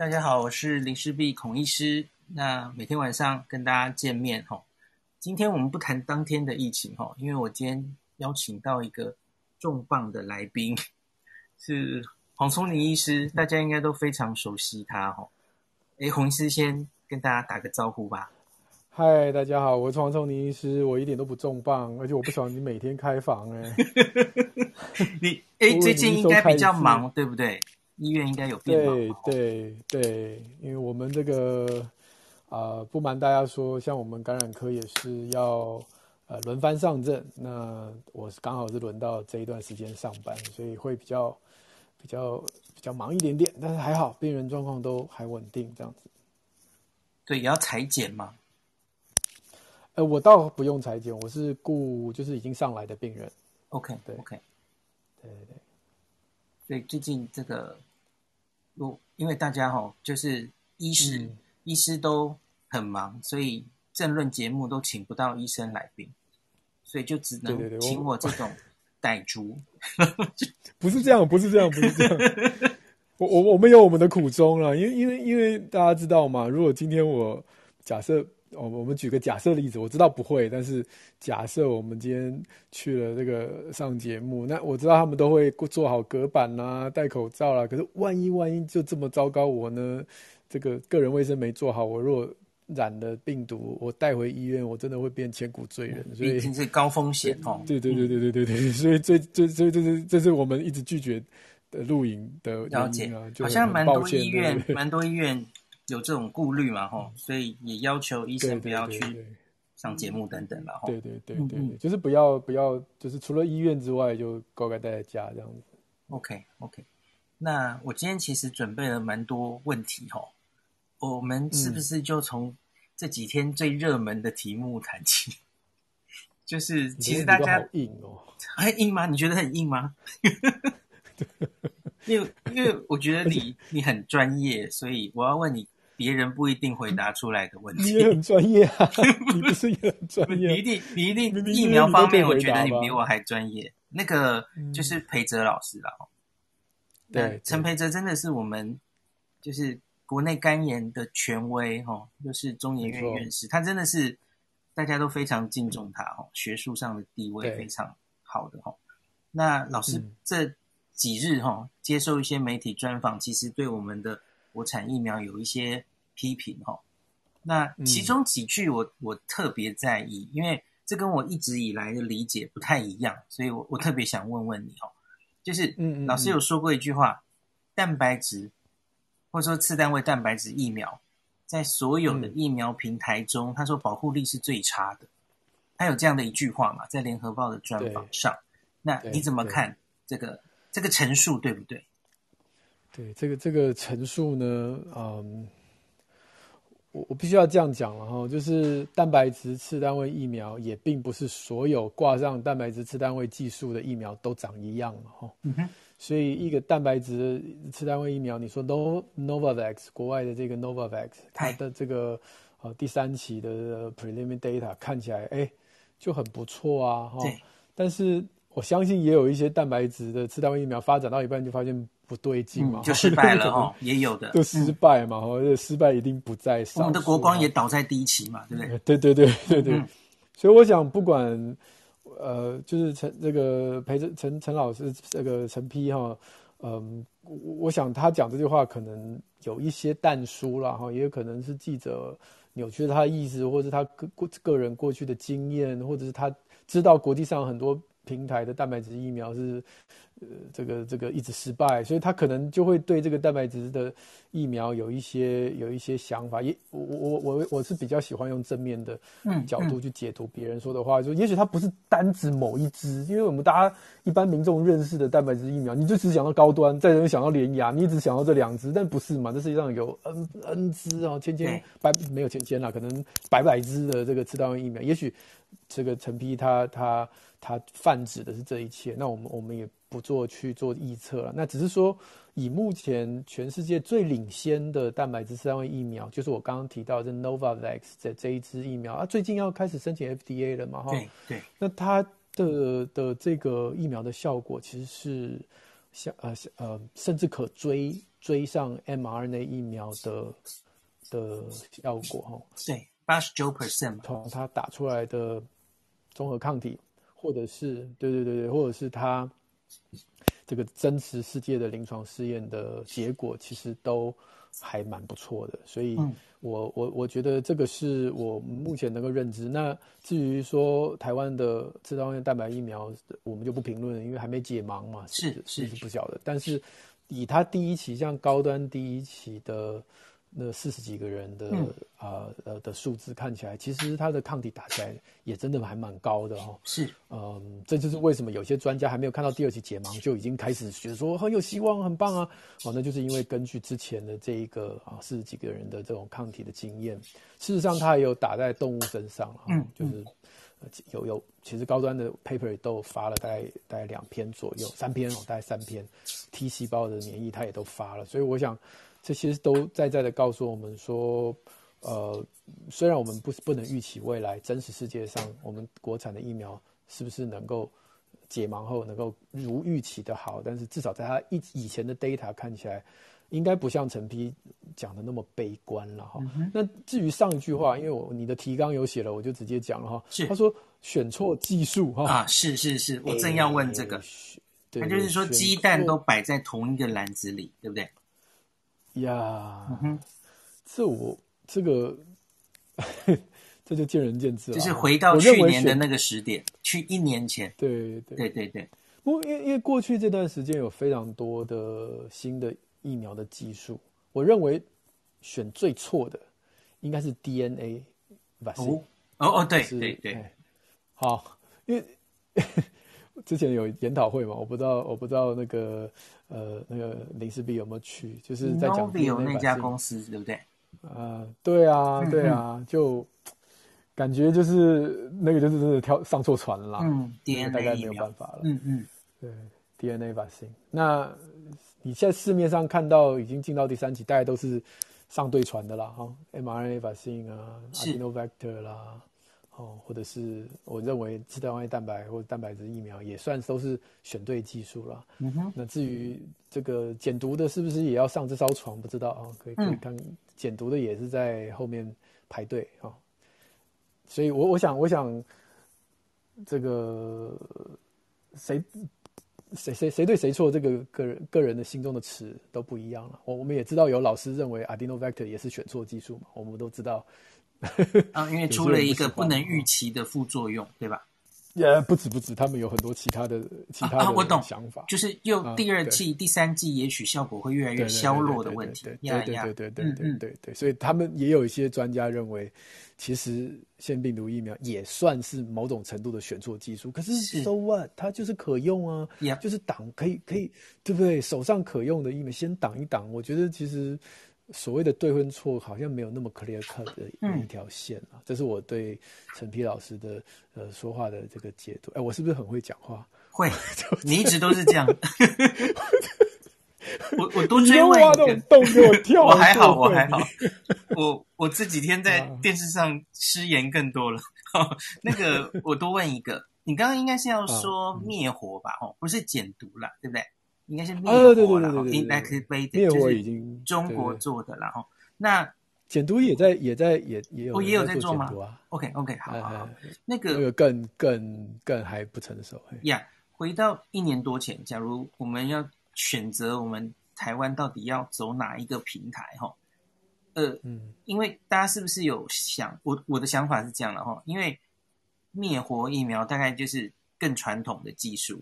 大家好，我是林世璧孔医师。那每天晚上跟大家见面哈。今天我们不谈当天的疫情哈，因为我今天邀请到一个重磅的来宾，是黄聪林医师，大家应该都非常熟悉他哈。哎，洪医师先跟大家打个招呼吧。嗨，大家好，我是黄聪林医师，我一点都不重磅，而且我不喜欢你每天开房哎。你哎，最近应该比较忙，对不对？医院应该有变忙。对对对，因为我们这个啊、呃，不瞒大家说，像我们感染科也是要呃轮番上阵，那我是刚好是轮到这一段时间上班，所以会比较比较比较忙一点点，但是还好，病人状况都还稳定，这样子。对，也要裁剪嘛？呃，我倒不用裁剪，我是顾就是已经上来的病人。OK，对，OK，对对对。所以最近这个，我因为大家哈，就是医师、嗯、医师都很忙，所以政论节目都请不到医生来宾，所以就只能请我这种傣族。不是这样，不是这样，不是这样。我我我们有我们的苦衷了，因为因为因为大家知道嘛，如果今天我假设。我我们举个假设例子，我知道不会，但是假设我们今天去了这个上节目，那我知道他们都会做好隔板啦、戴口罩啦。可是万一万一就这么糟糕，我呢这个个人卫生没做好，我若染了病毒，我带回医院，我真的会变千古罪人。所以是高风险哦。对对对对对对对，所以这这这这是这是我们一直拒绝的录影的了解啊，好像蛮多医院，蛮多医院。有这种顾虑嘛？吼，所以也要求医生不要去上节目等等了。吼，对对对对，对，就是不要不要，就是除了医院之外，就乖乖待在家这样子。OK OK，那我今天其实准备了蛮多问题吼，我们是不是就从这几天最热门的题目谈起？就是其实大家好硬哦，很硬吗？你觉得很硬吗？因为因为我觉得你你很专业，所以我要问你。别人不一定回答出来的问题。你也很专业啊，你不是也很专业？你一定，你一定疫苗方面，我觉得你比我还专业。那个就是裴哲老师了。对，陈培哲真的是我们就是国内肝炎的权威哈，就是中研院院士，他真的是大家都非常敬重他哈，学术上的地位非常好的哈。那老师这几日哈接受一些媒体专访，其实对我们的国产疫苗有一些。批评哦，那其中几句我、嗯、我特别在意，因为这跟我一直以来的理解不太一样，所以我我特别想问问你哦，就是老师有说过一句话，嗯嗯嗯蛋白质或者说次单位蛋白质疫苗，在所有的疫苗平台中，他说保护力是最差的，他有这样的一句话嘛，在联合报的专访上，那你怎么看这个这个陈述对不对？对，这个这个陈述呢，嗯。我我必须要这样讲了哈，就是蛋白质次单位疫苗也并不是所有挂上蛋白质次单位技术的疫苗都长一样哈。嗯哼。所以一个蛋白质次单位疫苗，你说 No Novavax 国外的这个 Novavax，它的这个呃第三期的 preliminary data 看起来哎就很不错啊哈。对。但是我相信也有一些蛋白质的次单位疫苗发展到一半就发现。不对劲嘛、嗯，就 失败了哈，也有的，就失败嘛，哈、嗯，失败一定不在少。我们的国光也倒在第一期嘛，对不对？对 对对对对。嗯、所以我想，不管呃，就是陈这个陪着陈陈老师这个陈批哈，嗯，我想他讲这句话可能有一些淡书了哈，也有可能是记者扭曲了他的意思，或者是他个个个人过去的经验，或者是他知道国际上很多平台的蛋白质疫苗是。呃，这个这个一直失败，所以他可能就会对这个蛋白质的疫苗有一些有一些想法。也我我我我是比较喜欢用正面的角度去解读别人说的话，就也许它不是单指某一支，因为我们大家一般民众认识的蛋白质疫苗，你就只想到高端，再能想到联雅，你只想到这两支，但不是嘛？这世界上有 N N 支哦，千千百没有千千啦，可能百百支的这个次单位疫苗，也许这个陈皮他他他泛指的是这一切，那我们我们也。不做去做预测了，那只是说，以目前全世界最领先的蛋白质次单位疫苗，就是我刚刚提到的 Novavax 的这一支疫苗啊，最近要开始申请 FDA 了嘛，哈，对对，那它的的这个疫苗的效果其实是像呃呃，甚至可追追上 mRNA 疫苗的的效果哈。对，八十九 percent，从它打出来的综合抗体，或者是对对对对，或者是他这个真实世界的临床试验的结果，其实都还蛮不错的。所以我，我我我觉得这个是我目前能够认知。那至于说台湾的次世代蛋白疫苗，我们就不评论了，因为还没解盲嘛，是是，是不晓得。但是以他第一期像高端第一期的。那四十几个人的啊呃、嗯、的数字看起来，其实他的抗体打起来也真的还蛮高的哈。是，嗯，这就是为什么有些专家还没有看到第二期解盲，就已经开始觉得说很有希望，很棒啊。哦，那就是因为根据之前的这一个啊四十几个人的这种抗体的经验，事实上它也有打在动物身上哈，嗯，就是有有，其实高端的 paper 都发了大概大概两篇左右，三篇哦，大概三篇 T 细胞的免疫，它也都发了，所以我想。这些都在在的告诉我们说，呃，虽然我们不不能预期未来真实世界上我们国产的疫苗是不是能够解盲后能够如预期的好，但是至少在他以以前的 data 看起来，应该不像陈批讲的那么悲观了哈。嗯、那至于上一句话，因为我你的提纲有写了，我就直接讲了哈。是，他说选错技术哈啊，是是是，我正要问这个，他就是说鸡蛋都摆在同一个篮子里，对不对？呀、这我这个 这就见仁见智了。就是回到去年的那个时点，去一年前。对对对对对。不过，因为因为过去这段时间有非常多的新的疫苗的技术，我认为选最错的应该是 DNA vaccine。哦哦，对对对。好，因为。之前有研讨会嘛？我不知道，我不知道那个呃，那个林氏璧有没有去？就是在讲 Novio 那家公司，对不对？啊、呃，对啊，对啊，嗯、就感觉就是那个就是真的跳上错船了。嗯，DNA 大概没有办法了。嗯嗯，对，DNA vaccine。那你现在市面上看到已经进到第三期，大概都是上对船的啦，哈，mRNA vaccine 啊，Adenovector 啦。哦，或者是我认为次世代蛋白或者蛋白质疫苗也算都是选对技术了。嗯哼。那至于这个减毒的，是不是也要上这艘船？不知道啊，可以可以看减毒的也是在后面排队啊。所以我我想我想这个谁谁谁谁对谁错，这个个人个人的心中的尺都不一样了。我我们也知道有老师认为 Adenovector 也是选错技术嘛，我们都知道。啊，因为出了一个不能预期的副作用，对吧？也、不止不止，他们有很多其他的其他的想法。啊，我懂，就是又第二季、啊、第三季，也许效果会越来越削弱的问题。对对对对对对对对所以他们也有一些专家认为，其实腺病毒疫苗也算是某种程度的选错技术。可是 so what？它就是可用啊.就是挡可以可以，对不对？手上可用的疫苗先挡一挡，我觉得其实。所谓的对跟错，好像没有那么 clear cut 的一条线啊、嗯。这是我对陈皮老师的呃说话的这个解读。哎，我是不是很会讲话？会，你一直都是这样。我我多追问一个，洞给我跳。我还好，我还好。我我这几天在电视上失言更多了。啊、那个，我多问一个，你刚刚应该是要说灭火吧？哦、不是减毒啦，对不对？应该是灭活了，哈，inactivated 灭活已经中国做的了哈。那减毒也在也在也也有哦，也有在做吗？OK OK，好，好，好，那个那个更更更还不成熟。呀、yeah，回到一年多前，假如我们要选择我们台湾到底要走哪一个平台哈？呃，嗯，因为大家是不是有想我我的想法是这样的哈？因为灭活疫苗大概就是更传统的技术。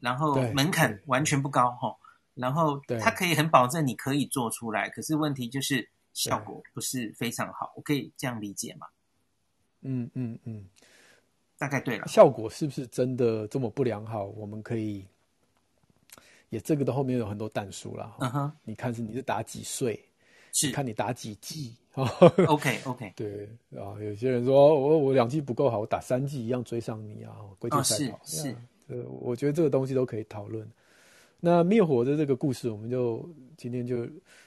然后门槛完全不高哈，然后它可以很保证你可以做出来，可是问题就是效果不是非常好，我可以这样理解吗？嗯嗯嗯，大概对了。效果是不是真的这么不良好？我们可以也这个的后面有很多但书了。嗯哼，你看是你是打几岁？是看你打几剂？OK OK，对啊，有些人说我我两剂不够好，我打三季一样追上你啊，归定赛跑。哦，是是。呃，我觉得这个东西都可以讨论。那灭火的这个故事，我们就今天就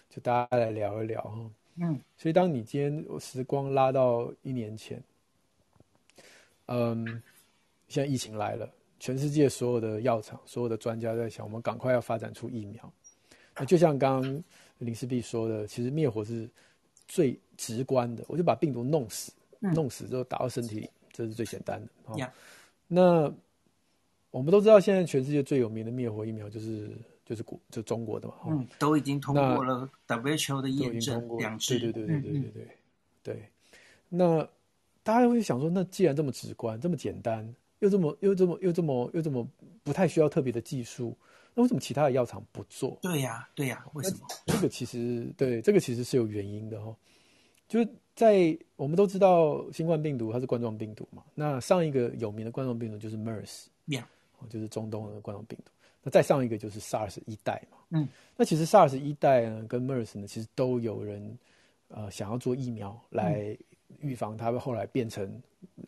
就大家来聊一聊哈。嗯，所以当你今天时光拉到一年前，嗯，现在疫情来了，全世界所有的药厂、所有的专家在想，我们赶快要发展出疫苗。那就像刚刚林世璧说的，其实灭火是最直观的，我就把病毒弄死，嗯、弄死之后打到身体里，这是最简单的。哦 Yeah. 那我们都知道，现在全世界最有名的灭活疫苗就是就是国就中国的嘛。嗯，都已经通过了 WHO 的验证，两次。对对对对对对对。对，那大家会想说，那既然这么直观、这么简单，又这么又这么又这么又这么不太需要特别的技术，那为什么其他的药厂不做？对呀，对呀，为什么？这个其实对，这个其实是有原因的哦。就在我们都知道，新冠病毒它是冠状病毒嘛。那上一个有名的冠状病毒就是 MERS，就是中东的冠状病毒。那再上一个就是 SARS 一代嘛。嗯，那其实 SARS 一代呢，跟 MERS 呢，其实都有人呃想要做疫苗来。预防它会后来变成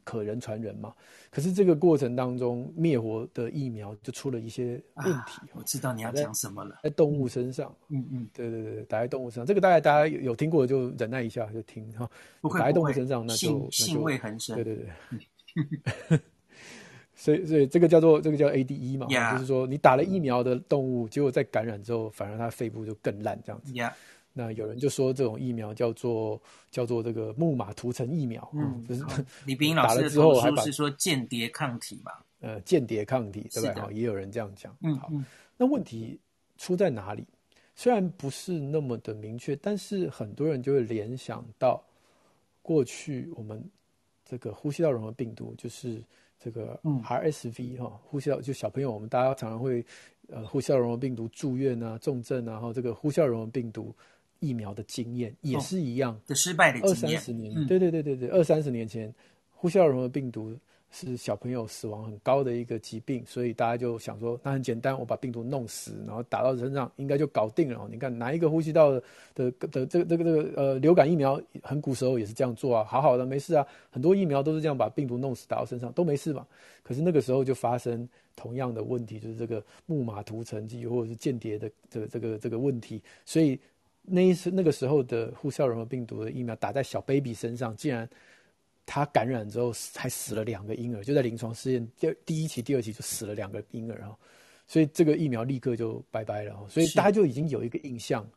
可人传人嘛？可是这个过程当中，灭活的疫苗就出了一些问题。啊、我知道你要讲什么了，在动物身上。嗯嗯，对对对，打在动物身上，这个大概大家有有听过就忍耐一下就听哈。不会，打在动物身上那就就味很深。对对对。所以所以这个叫做这个叫 ADE 嘛，Yeah. 就是说你打了疫苗的动物，结果在感染之后，反而它肺部就更烂这样子。Yeah. 那有人就说这种疫苗叫做叫做这个木马涂层疫苗，嗯，就是 李斌老师的投书是说间谍抗体嘛，呃，间谍抗体对不对？好，也有人这样讲。嗯，好，那问题出在哪里？虽然不是那么的明确，但是很多人就会联想到过去我们这个呼吸道融合病毒，就是这个 RSV 哈，呼吸道就小朋友我们大家常常会呃呼吸道融合病毒住院啊、重症啊，然后这个呼吸道融合病毒。疫苗的经验也是一样的失败的经验。二三十年，对对对对对，二三十年前，呼吸道融合病毒是小朋友死亡很高的一个疾病，所以大家就想说，那很简单，我把病毒弄死，然后打到身上，应该就搞定了。你看哪一个呼吸道的的的这个这个这个呃流感疫苗，很古时候也是这样做啊，好好的没事啊，很多疫苗都是这样把病毒弄死打到身上都没事嘛。可是那个时候就发生同样的问题，就是这个木马涂层剂或者是间谍的这个这个这个问题，所以。那一次那个时候的呼吸道融合病毒的疫苗打在小 baby 身上，竟然他感染之后还死了两个婴儿，就在临床试验第第一期、第二期就死了两个婴儿啊，所以这个疫苗立刻就拜拜了。所以大家就已经有一个印象，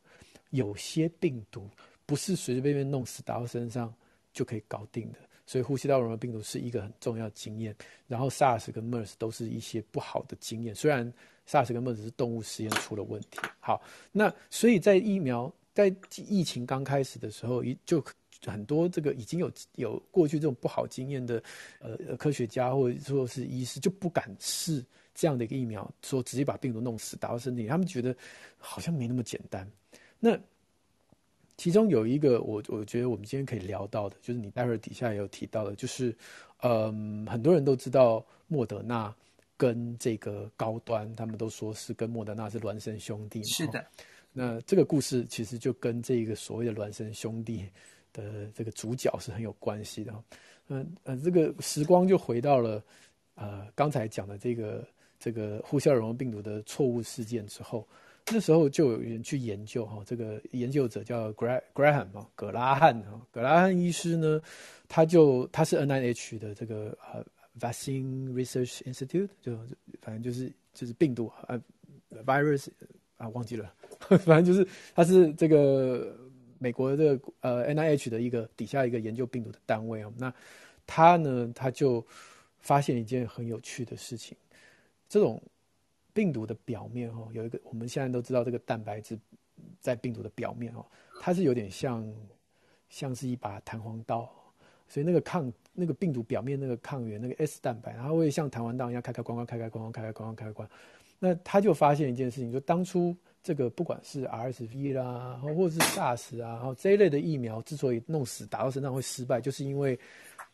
有些病毒不是随随便便弄死打到身上就可以搞定的。所以呼吸道融合病毒是一个很重要的经验，然后 SARS 跟 MERS 都是一些不好的经验，虽然。SARS 跟 MERS 是动物实验出了问题。好，那所以在疫苗在疫情刚开始的时候，一就很多这个已经有有过去这种不好经验的呃科学家或者说是医师就不敢试这样的一个疫苗，说直接把病毒弄死打到身体，他们觉得好像没那么简单。那其中有一个我我觉得我们今天可以聊到的，就是你待会儿底下也有提到的，就是嗯、呃、很多人都知道莫德纳。跟这个高端，他们都说是跟莫德纳是孪生兄弟嘛。是的，那这个故事其实就跟这个所谓的孪生兄弟的这个主角是很有关系的。嗯呃，这个时光就回到了呃刚才讲的这个这个呼吸道融合病毒的错误事件之后，那时候就有人去研究哈，这个研究者叫 Graham 啊，葛拉汉哈，葛拉汉医师呢，他就他是 NIH 的这个呃。Vaccine Research Institute 就反正就是就是病毒啊，virus 啊忘记了，反正就是 他是这个美国的呃 NIH 的一个底下一个研究病毒的单位啊。那他呢，他就发现一件很有趣的事情，这种病毒的表面哦，有一个我们现在都知道这个蛋白质在病毒的表面哦，它是有点像像是一把弹簧刀。所以那个抗那个病毒表面那个抗原那个 S 蛋白，它会像弹簧刀一样开开关关开开关关开开关关开开关。那他就发现一件事情，就当初这个不管是 RSV 啦，或者是 SARS 啊，然后这一类的疫苗之所以弄死打到身上会失败，就是因为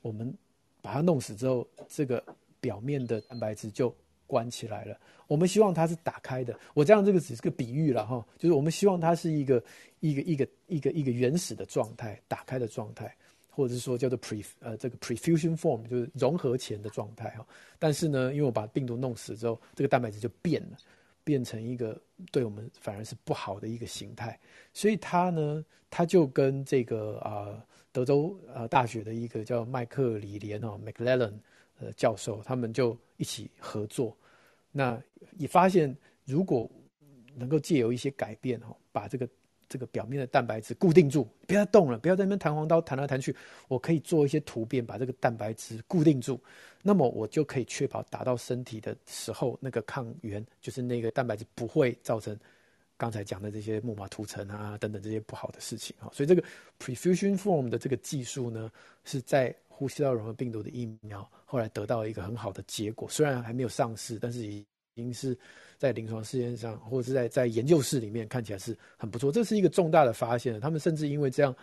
我们把它弄死之后，这个表面的蛋白质就关起来了。我们希望它是打开的。我这样这个只是个比喻了哈，就是我们希望它是一个一个一个一个一个原始的状态，打开的状态。或者是说叫做 pre 呃这个 prefusion form 就是融合前的状态哈，但是呢，因为我把病毒弄死之后，这个蛋白质就变了，变成一个对我们反而是不好的一个形态，所以他呢，他就跟这个啊、呃、德州呃大学的一个叫麦克里连哦 McLellan 呃教授，他们就一起合作，那也发现如果能够借由一些改变哦，把这个这个表面的蛋白质固定住，不要动了，不要在那边弹簧刀弹来弹去。我可以做一些突变，把这个蛋白质固定住，那么我就可以确保打到身体的时候，那个抗原就是那个蛋白质不会造成刚才讲的这些木马涂层啊等等这些不好的事情啊。所以这个 prefusion form 的这个技术呢，是在呼吸道融合病毒的疫苗后来得到一个很好的结果，虽然还没有上市，但是已已经是。在临床试验上，或者是在在研究室里面，看起来是很不错。这是一个重大的发现。他们甚至因为这样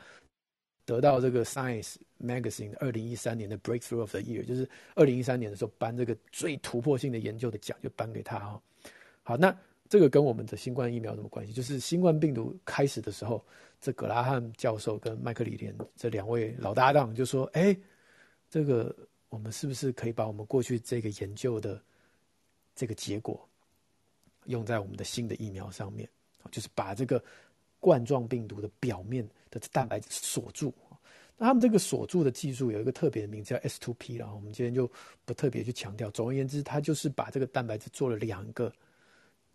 得到这个 Science Magazine 二零一三年的 Breakthrough of the Year，就是二零一三年的时候颁这个最突破性的研究的奖，就颁给他哈。好，那这个跟我们的新冠疫苗有什么关系？就是新冠病毒开始的时候，这葛拉汉教授跟麦克里连这两位老搭档就说：“哎，这个我们是不是可以把我们过去这个研究的这个结果？”用在我们的新的疫苗上面，就是把这个冠状病毒的表面的蛋白质锁住。那他们这个锁住的技术有一个特别的名字叫 S2P，然后我们今天就不特别去强调。总而言之，它就是把这个蛋白质做了两个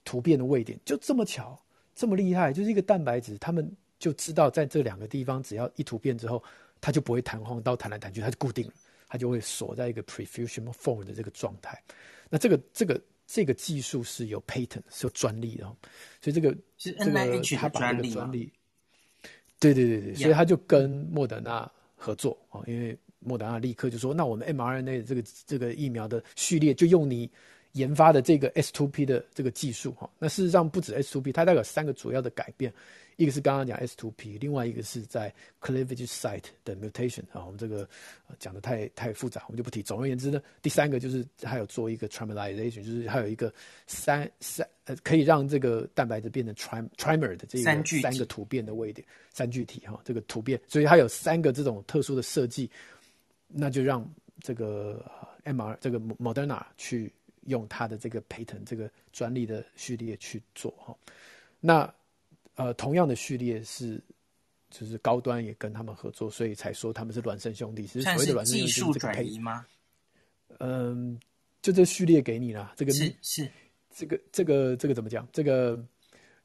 突变的位点，就这么巧，这么厉害，就是一个蛋白质，他们就知道在这两个地方，只要一突变之后，它就不会弹簧刀弹来弹去，它就固定了，它就会锁在一个 prefusion form 的这个状态。那这个这个。这个技术是有 patent 是有专利的，所以这个是 NIH 的专利，专利。对对对对，所以他就跟莫德纳合作啊，因为莫德纳立刻就说，那我们 mRNA 这个这个疫苗的序列就用你研发的这个 S2P 的这个技术哈。那事实上不止 S2P，它大概有三个主要的改变。一个是刚刚讲 S2P，另外一个是在 cleavage site 的 mutation 啊，我们这个讲的太太复杂，我们就不提。总而言之呢，第三个就是还有做一个 trimerization，就是还有一个三三呃可以让这个蛋白质变成 trim trimer 的这个三个突变的位点三聚体哈，这个突变，所以它有三个这种特殊的设计，那就让这个 MR 这个 Moderna 去用它的这个 patent 这个专利的序列去做哈，那。呃，同样的序列是，就是高端也跟他们合作，所以才说他们是孪生兄弟。其实所谓的孪生兄弟是这个转移吗？嗯，就这序列给你了，这个是是这个这个这个怎么讲？这个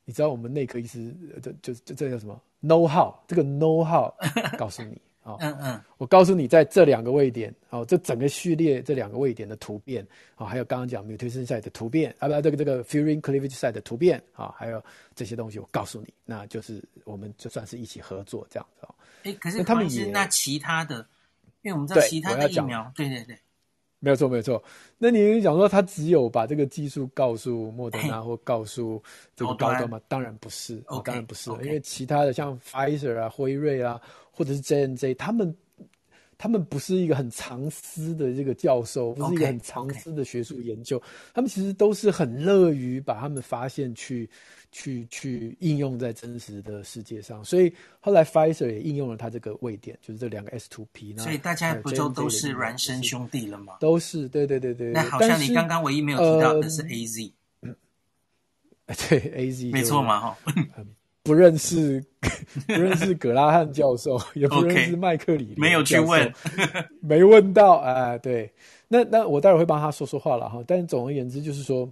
你知道我们内科医师这就就这叫什么？know how，这个 know how 告诉你。哦，嗯嗯，我告诉你，在这两个位点，哦，这整个序列这两个位点的突变，哦，还有刚刚讲 mutation site 的突变，啊，不，这个这个 furing cleavage site 的突变，啊、哦，还有这些东西，我告诉你，那就是我们就算是一起合作这样子哦。哎，可是他们也那其他的，因为我们知道其他的疫苗，对对对。没有错，没有错。那你讲说他只有把这个技术告诉莫德纳或告诉这个高端吗？当然不是，哦，当然不是，因为其他的像 Pfizer 啊、辉瑞啊，或者是 J N J，他们他们不是一个很藏私的这个教授，不是一个很藏私的学术研究，他们其实都是很乐于把他们发现去。去去应用在真实的世界上，所以后来 Pfizer 也应用了它这个位点，就是这两个 S2P。所以大家不就都是孪生兄弟了吗？都是，对对对对。那好像你刚刚唯一没有提到的是 AZ。呃、对 AZ 没错嘛哈、呃。不认识 不认识葛拉汉教授，也不认识麦克里，没有去问，没问到啊、呃。对，那那我待会儿会帮他说说话了哈。但总而言之，就是说。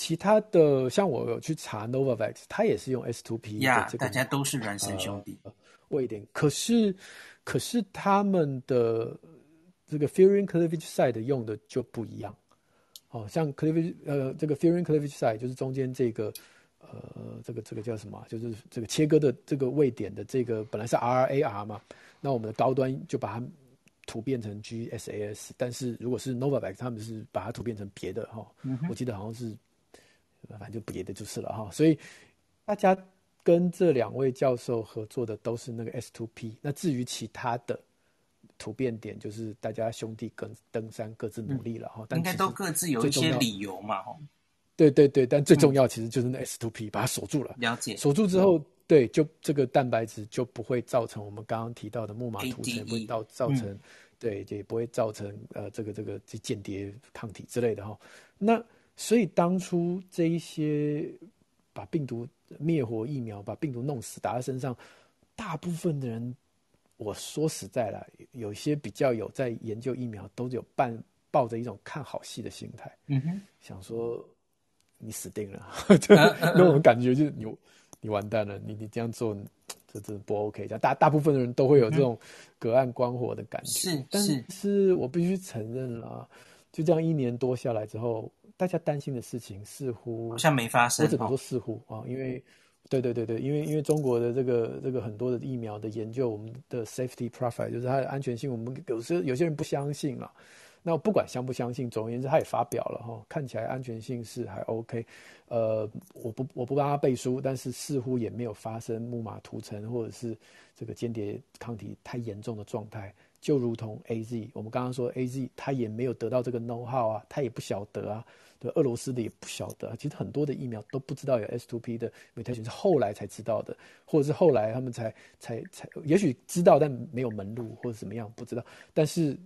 其他的像我有去查 Novavax，他也是用 S2P 的这个，大家都是孪生兄弟。位点，可是可是他们的这个 furin cleavage side 用的就不一样。哦，像 cleavage 呃，这个 furin cleavage side 就是中间这个呃，这个这个叫什么？就是这个切割的这个位点的这个本来是 RAR 嘛，那我们的高端就把它突变成 GSAS，但是如果是 Novavax，他们是把它突变成别的哈、哦嗯。我记得好像是。反正就别的就是了哈，所以大家跟这两位教授合作的都是那个 S2P。那至于其他的突变点，就是大家兄弟跟登山各自努力了哈、应该都各自有一些理由嘛哈。对对对，但最重要其实就是那 S2P 把它锁住了。了解。锁住之后，对，就这个蛋白质就不会造成我们刚刚提到的木马涂层，不会造造成、嗯，对，也不会造成呃这个这个这间谍抗体之类的哈。那所以当初这一些把病毒灭活疫苗，把病毒弄死打在身上，大部分的人，我说实在了，有些比较有在研究疫苗，都有半抱着一种看好戏的心态，嗯哼，想说你死定了，就那种感觉就是你你完蛋了，你你这样做这真的不 OK。大大部分的人都会有这种隔岸观火的感觉，是，但是我必须承认了，就这样一年多下来之后，大家担心的事情似乎好像没发生，我只能说似乎啊，因为。对对对对，因为因为中国的这个这个很多的疫苗的研究，我们的 safety profile 就是它的安全性，我们有时候有些人不相信了。那不管相不相信，总而言之，他也发表了哈，看起来安全性是还 OK。呃，我不我不帮他背书，但是似乎也没有发生木马屠城或者是这个间谍抗体太严重的状态。就如同 AZ，我们刚刚说 AZ，他也没有得到这个 know how 啊，他也不晓得啊。对，俄罗斯的也不晓得，其实很多的疫苗都不知道有 S two P 的 mutation，是后来才知道的，或者是后来他们才才才，也许知道但没有门路或者怎么样不知道。但是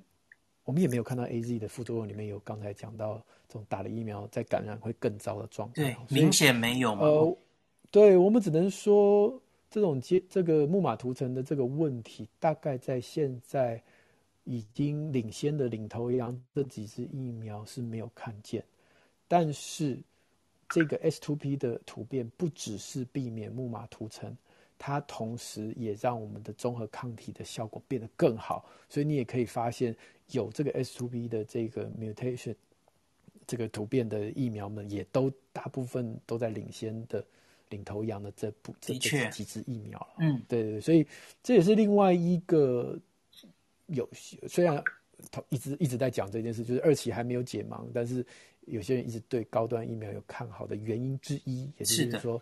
我们也没有看到 AZ 的副作用里面有刚才讲到这种打了疫苗再感染会更糟的状态，对，明显没有嘛。呃，对我们只能说这种接这个木马涂层的这个问题，大概在现在已经领先的领头羊这几支疫苗是没有看见。但是，这个 S two P 的突变不只是避免木马涂层，它同时也让我们的综合抗体的效果变得更好。所以你也可以发现，有这个 S2B 的这个 mutation 这个突变的疫苗们，也都大部分都在领先的领头羊的这部这这几支疫苗了。嗯，对对，所以这也是另外一个有虽然一直一直在讲这件事，就是二期还没有解盲，但是。有些人一直对高端疫苗有看好的原因之一，也就是说，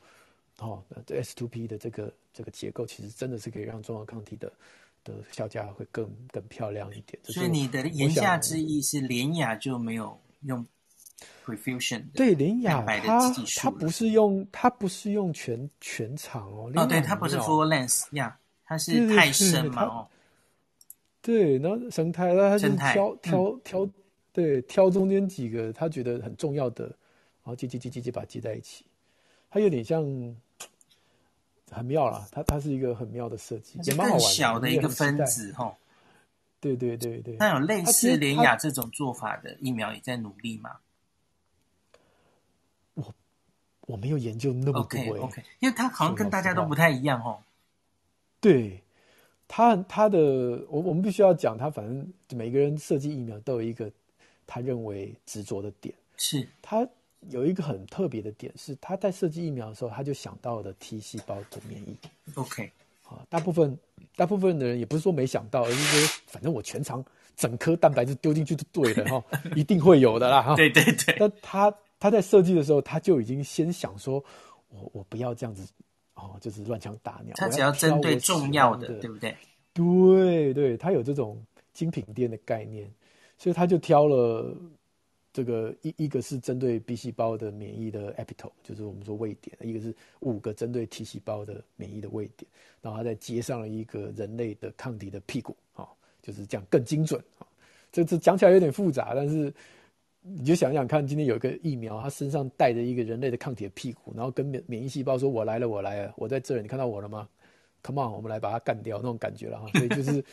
哦，这 S2P 的这个这个结构，其实真的是可以让中和抗体的的效价会更更漂亮一点。所以你的言下之意是，联雅就没有用 prefusion？对，联雅它它不是用它不是用全全场哦，哦，对，它不是 full length 呀，它是太深嘛哦。对，然后生态，那它是挑挑挑。对，挑中间几个他觉得很重要的，然后接接接接接把它接在一起，它有点像很妙啦，它它是一个很妙的设计，也蛮好玩的。小的一个分子哈，对对对对。那有类似联雅这种做法的疫苗也在努力吗？我我没有研究那么多，OK OK，因为它好像跟大家都不太一样哦。对，他他的我我们必须要讲，他反正每个人设计疫苗都有一个。他认为执着的点是，他有一个很特别的点，是他在设计疫苗的时候，他就想到了 T 细胞的免疫。OK，啊，大部分大部分的人也不是说没想到，而是说反正我全场整颗蛋白质丢进去就对了哈，一定会有的啦哈。对对对。但他他在设计的时候，他就已经先想说，我我不要这样子哦，就是乱枪打鸟。他只要针对重要的，对不对？对对，他有这种精品店的概念。所以他就挑了这个一一个是针对 B 细胞的免疫的 epitope，就是我们说位点；一个是五个针对 T 细胞的免疫的位点，然后他再接上了一个人类的抗体的屁股，啊，就是这样更精准啊。这这讲起来有点复杂，但是你就想想看，今天有一个疫苗，它身上带着一个人类的抗体的屁股，然后跟免免疫细胞说：“我来了，我来了，我在这儿，你看到我了吗？”Come on，我们来把它干掉那种感觉了哈。所以就是。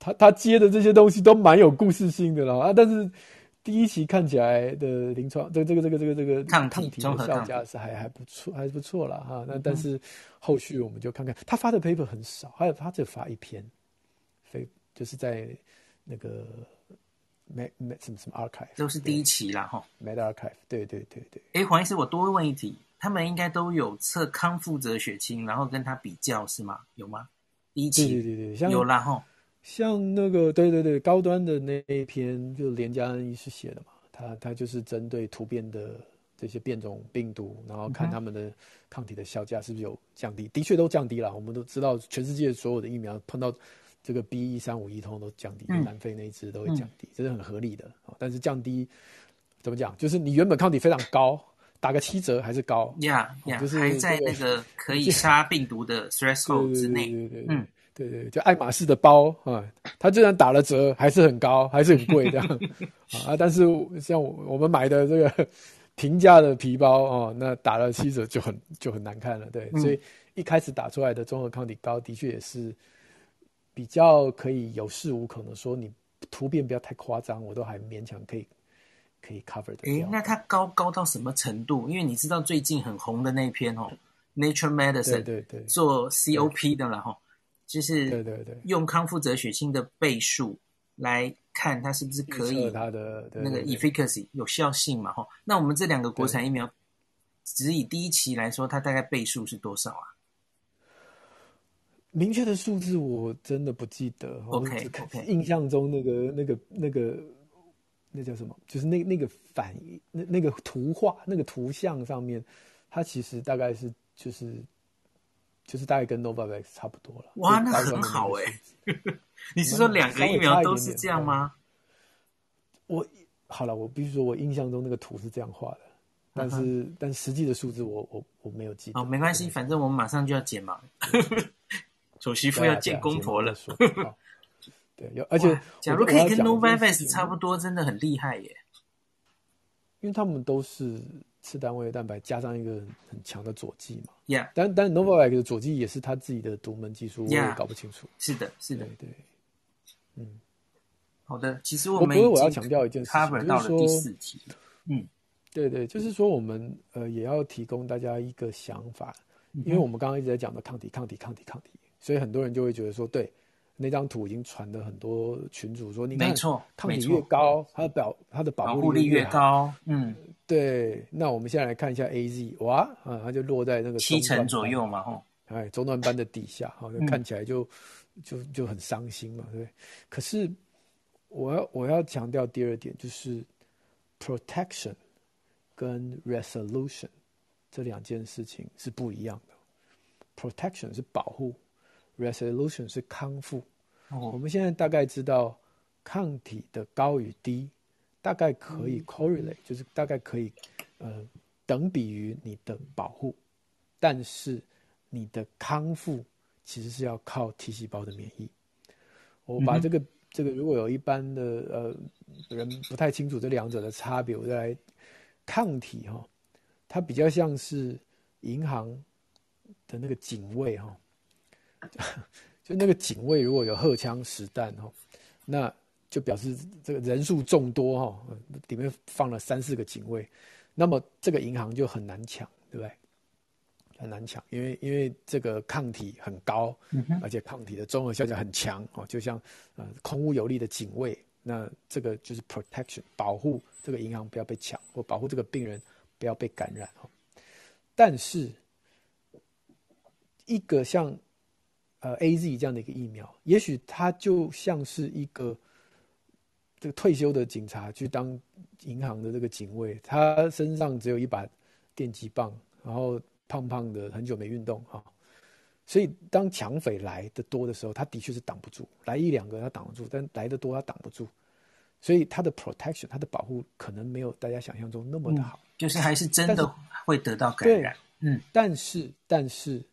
他他接的这些东西都蛮有故事性的了啊，但是第一期看起来的临床这个这个这个这个这个抗体的效价是还还不错还不错了哈。那但是后续我们就看看他发的 paper 很少，还有他只发一篇，非就是在那个 med med 什么什么 archive 都是第一期啦哈。med archive 对对对对。哎，黄医师，我多问一题，他们应该都有测康复者血清，然后跟他比较是吗？有吗？第一期对对对对，有啦哈。像那个对对对，高端的那一篇就连家恩医师写的嘛，他他就是针对突变的这些变种病毒，然后看他们的抗体的效价是不是有降低，的确都降低了。我们都知道，全世界所有的疫苗碰到这个 B 一三五一通都降低，嗯、南非那一支都会降低，这是很合理的。但是降低怎么讲？就是你原本抗体非常高，打个七折还是高呀呀，就是还在那个可以杀病毒的 threshold 之内，对对对，嗯。对对，就爱马仕的包啊，它虽然打了折，还是很高，还是很贵这样 啊。但是像我们买的这个平价的皮包哦，那打了七折就很就很难看了。对，所以一开始打出来的综合抗体高，的确也是比较可以有恃无恐的说，你突变不要太夸张，我都还勉强可以可以 cover 的。诶，那它高高到什么程度？因为你知道最近很红的那一篇哦，《Nature Medicine》对对对，做 COP 的了哈，就是对对对，用康复者血清的倍数来看它是不是可以它的那个 efficacy 有效性嘛哈。那我们这两个国产疫苗，只以第一期来说，它大概倍数是多少啊？明确的数字我真的不记得。OK OK，印象中那个那个那个那叫什么？就是那那个反应，那那个图画，那个图像上面，它其实大概是就是就是大概跟 Novavax 差不多了。哇，那很好哎、欸！你是说两个疫苗都是这样吗？我好了，我必须说我印象中那个图是这样画的，但是、uh. 但实际的数字我我我没有记得。哦，没关系，反正我们马上就要剪嘛。丑媳妇要见公婆了，对，要而且假如可以跟 Novavax 差不多，真的很厉害耶。因为他们都是次单位的蛋白加上一个很强的佐剂嘛。Yeah，但但 Novavax 的佐剂也是他自己的独门技术，我也搞不清楚。是的，是的，对，嗯，好的。其实我们我我要强调一件事情，到了第四题，嗯，对对，就是说我们呃也要提供大家一个想法，因为我们刚刚一直在讲的抗体、抗体、抗体、抗体。所以很多人就会觉得说，对，那张图已经传了很多群主说，你看，抗体越高，它的保它的保护力越，越高。嗯，对。那我们现在来看一下 AZ，哇，啊，它就落在那个七成左右嘛，吼，哎，中段班的底下，好，看起来就、嗯、就就很伤心嘛，对。可是我要我要强调第二点，就是 protection 跟 resolution 这两件事情是不一样的。protection 是保护。Resolution 是康复，oh. 我们现在大概知道抗体的高与低，大概可以 correlate，、嗯、就是大概可以呃等比于你的保护，但是你的康复其实是要靠 T 细胞的免疫。我把这个、嗯、这个如果有一般的呃人不太清楚这两者的差别，我再来抗体哈、哦，它比较像是银行的那个警卫哈、哦。就那个警卫如果有荷枪实弹哈，那就表示这个人数众多哈，里面放了三四个警卫，那么这个银行就很难抢，对不对？很难抢，因为因为这个抗体很高，而且抗体的综合效果很强哦，就像呃空无有力的警卫，那这个就是 protection 保护这个银行不要被抢，或保护这个病人不要被感染哈。但是一个像呃，A Z 这样的一个疫苗，也许它就像是一个这个退休的警察去当银行的这个警卫，他身上只有一把电击棒，然后胖胖的，很久没运动哈，所以当抢匪来的多的时候，他的确是挡不住，来一两个他挡得住，但来的多他挡不住，所以他的 protection，他的保护可能没有大家想象中那么的好，嗯，就是还是真的会得到感染，嗯，但是但是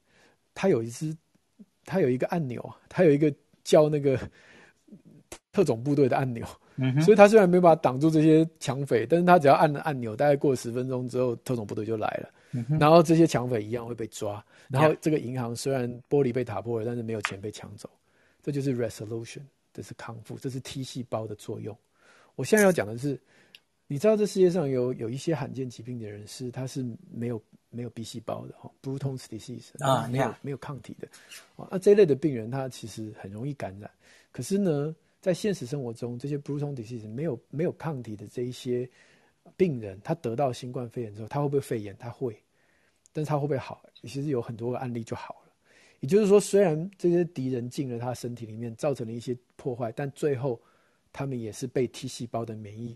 他有一支。他有一个按钮，他有一个叫那个特种部队的按钮，嗯，所以他虽然没办法挡住这些抢匪，但是他只要按了按钮，大概过十分钟之后，特种部队就来了，嗯，然后这些抢匪一样会被抓，然后这个银行虽然玻璃被打破了，但是没有钱被抢走，这就是 resolution，这是康复，这是 T 细胞的作用。我现在要讲的是，你知道这世界上有有一些罕见疾病的人是他是没有。没有 B 细胞的哈，Bruton's disease 啊，没有没有抗体的啊，那这一类的病人他其实很容易感染。可是呢，在现实生活中，这些 Bruton's disease 没有没有抗体的这一些病人，他得到新冠肺炎之后，他会不会肺炎？他会，但是他会不会好？其实有很多个案例就好了。也就是说，虽然这些敌人进了他身体里面，造成了一些破坏，但最后他们也是被 T 细胞的免疫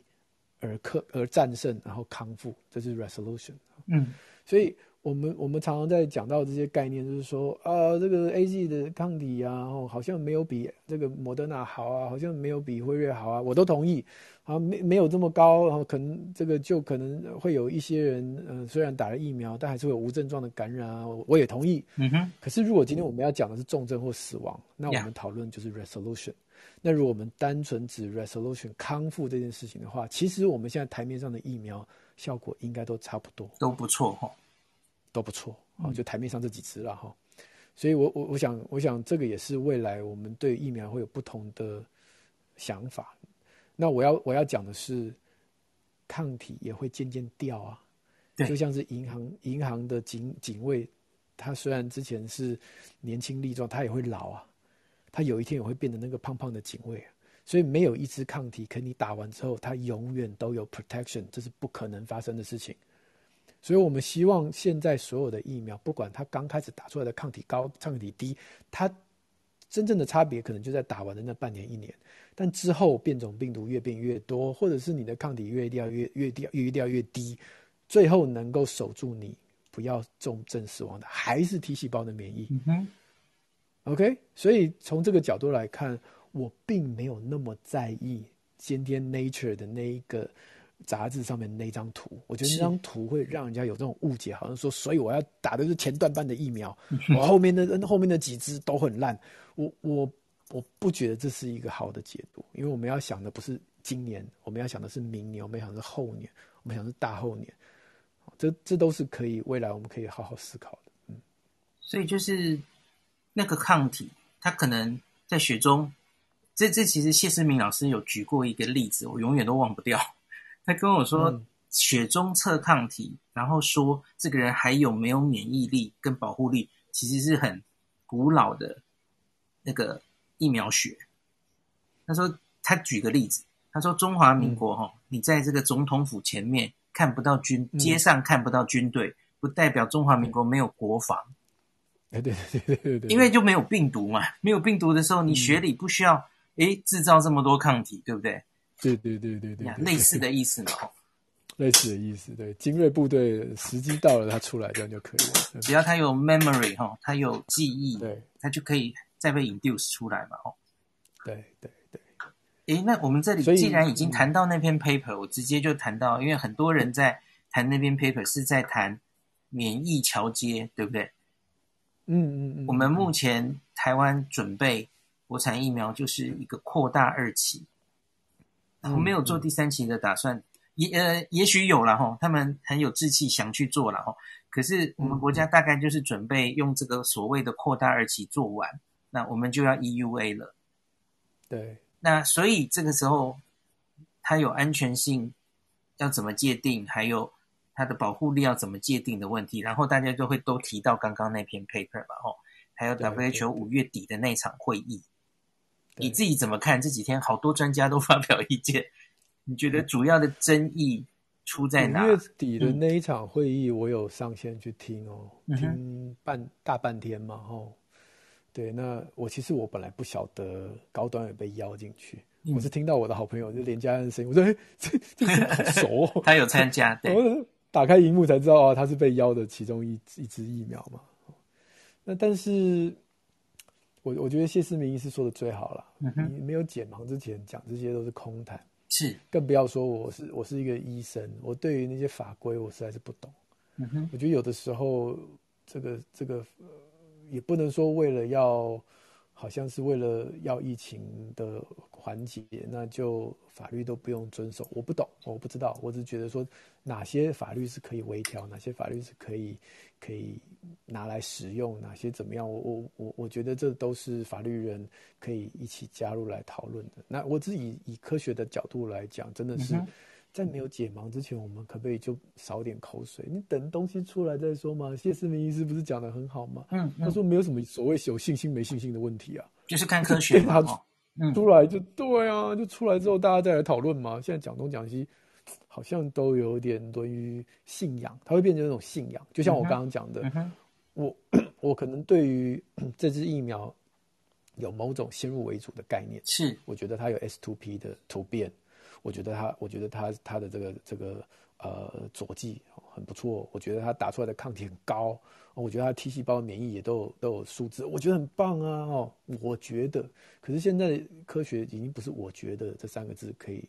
而克而战胜，然后康复。这是 resolution。嗯。所以，我们我们常常在讲到这些概念，就是说，啊，这个 A Z 的抗体啊，哦，好像没有比这个莫德纳好啊，好像没有比辉瑞好啊，我都同意，啊，没没有这么高，然后可能这个就可能会有一些人，嗯，虽然打了疫苗，但还是会有无症状的感染啊，我也同意。嗯哼。可是，如果今天我们要讲的是重症或死亡，那我们讨论就是 resolution。那如果我们单纯指 resolution 康复这件事情的话，其实我们现在台面上的疫苗。效果应该都差不多，都不错哈，都不错啊，就台面上这几支了哈。所以我我我想我想这个也是未来我们对疫苗会有不同的想法。那我要我要讲的是，抗体也会渐渐掉啊。就像是银行银行的警警卫，他虽然之前是年轻力壮，他也会老啊。他有一天也会变成那个胖胖的警卫啊。所以没有一支抗体，可你打完之后，它永远都有 protection，这是不可能发生的事情。所以我们希望现在所有的疫苗，不管它刚开始打出来的抗体高、抗体低，它真正的差别可能就在打完的那半年、一年。但之后变种病毒越变越多，或者是你的抗体越掉越越掉越掉越低，最后能够守住你不要重症死亡的，还是 T 细胞的免疫。OK，所以从这个角度来看。我并没有那么在意今天 Nature 的那一个杂志上面那张图，我觉得那张图会让人家有这种误解，好像说，所以我要打的是前段半的疫苗，我后面的后面的几支都很烂。我我我不觉得这是一个好的解读，因为我们要想的不是今年，我们要想的是明年，我们要想的是后年，我们想的是大后年，这这都是可以未来我们可以好好思考的。嗯，所以就是那个抗体，它可能在雪中。这这其实谢思明老师有举过一个例子，我永远都忘不掉。他跟我说，血中测抗体，然后说这个人还有没有免疫力跟保护力，其实是很古老的那个疫苗学。他说他举个例子，他说中华民国哈，你在这个总统府前面看不到军，街上看不到军队，不代表中华民国没有国防。哎，对对对对对，因为就没有病毒嘛，没有病毒的时候，你血里不需要。哎，制造这么多抗体，对不对？对对对对对，类似的意思嘛，类似的意思，对，精锐部队时机到了，他出来这样就可以了。只要他有 memory 哈，他有记忆，对，他就可以再被 induce 出来嘛，哦。对对对。哎，那我们这里既然已经谈到那篇 paper，我直接就谈到，因为很多人在谈那篇 paper 是在谈免疫桥接，对不对？嗯嗯嗯。我们目前台湾准备。国产疫苗就是一个扩大二期，然后没有做第三期的打算，嗯、也呃也许有了哈，他们很有志气想去做了哈。可是我们国家大概就是准备用这个所谓的扩大二期做完，那我们就要 EUA 了。对，那所以这个时候它有安全性要怎么界定，还有它的保护力要怎么界定的问题，然后大家就会都提到刚刚那篇 paper 吧，吼，还有 WHO 五月底的那场会议。你自己怎么看？这几天好多专家都发表意见，你觉得主要的争议出在哪？五月底的那一场会议，我有上线去听哦，嗯、听半大半天嘛，哦，对，那我其实我本来不晓得高端也被邀进去，嗯，我是听到我的好朋友就连家恩的声音，我说哎，这这个好熟，哦，他有参加，对，我打开荧幕才知道啊，他是被邀的其中一一支疫苗嘛，那但是。我我觉得谢思明医师说的最好了。嗯，你没有解盲之前讲这些都是空谈，是，更不要说我是我是一个医生，我对于那些法规我实在是不懂。嗯哼，我觉得有的时候这个这个也不能说为了要。好像是为了要疫情的缓解，那就法律都不用遵守。我不懂，我不知道，我只觉得说哪些法律是可以微调，哪些法律是可以可以拿来使用，哪些怎么样？我我我我觉得这都是法律人可以一起加入来讨论的。那我自己以科学的角度来讲，真的是。在没有解盲之前，我们可不可以就少点口水？你等东西出来再说嘛。谢思明医师不是讲的很好吗？嗯，嗯，他说没有什么所谓有信心没信心的问题啊，就是看科学嘛。他出来就对啊，就出来之后大家再来讨论嘛。现在讲东讲西，好像都有点对于信仰，它会变成一种信仰。就像我刚刚讲的，嗯、我我可能对于 这支疫苗有某种先入为主的概念，是我觉得它有 S2P 的突变。我觉得他，我觉得他他的这个这个呃佐剂很不错。我觉得他打出来的抗体很高。我觉得他 T 细胞免疫也都有都有数字，我觉得很棒啊！哦，我觉得。可是现在科学已经不是我觉得这三个字可以，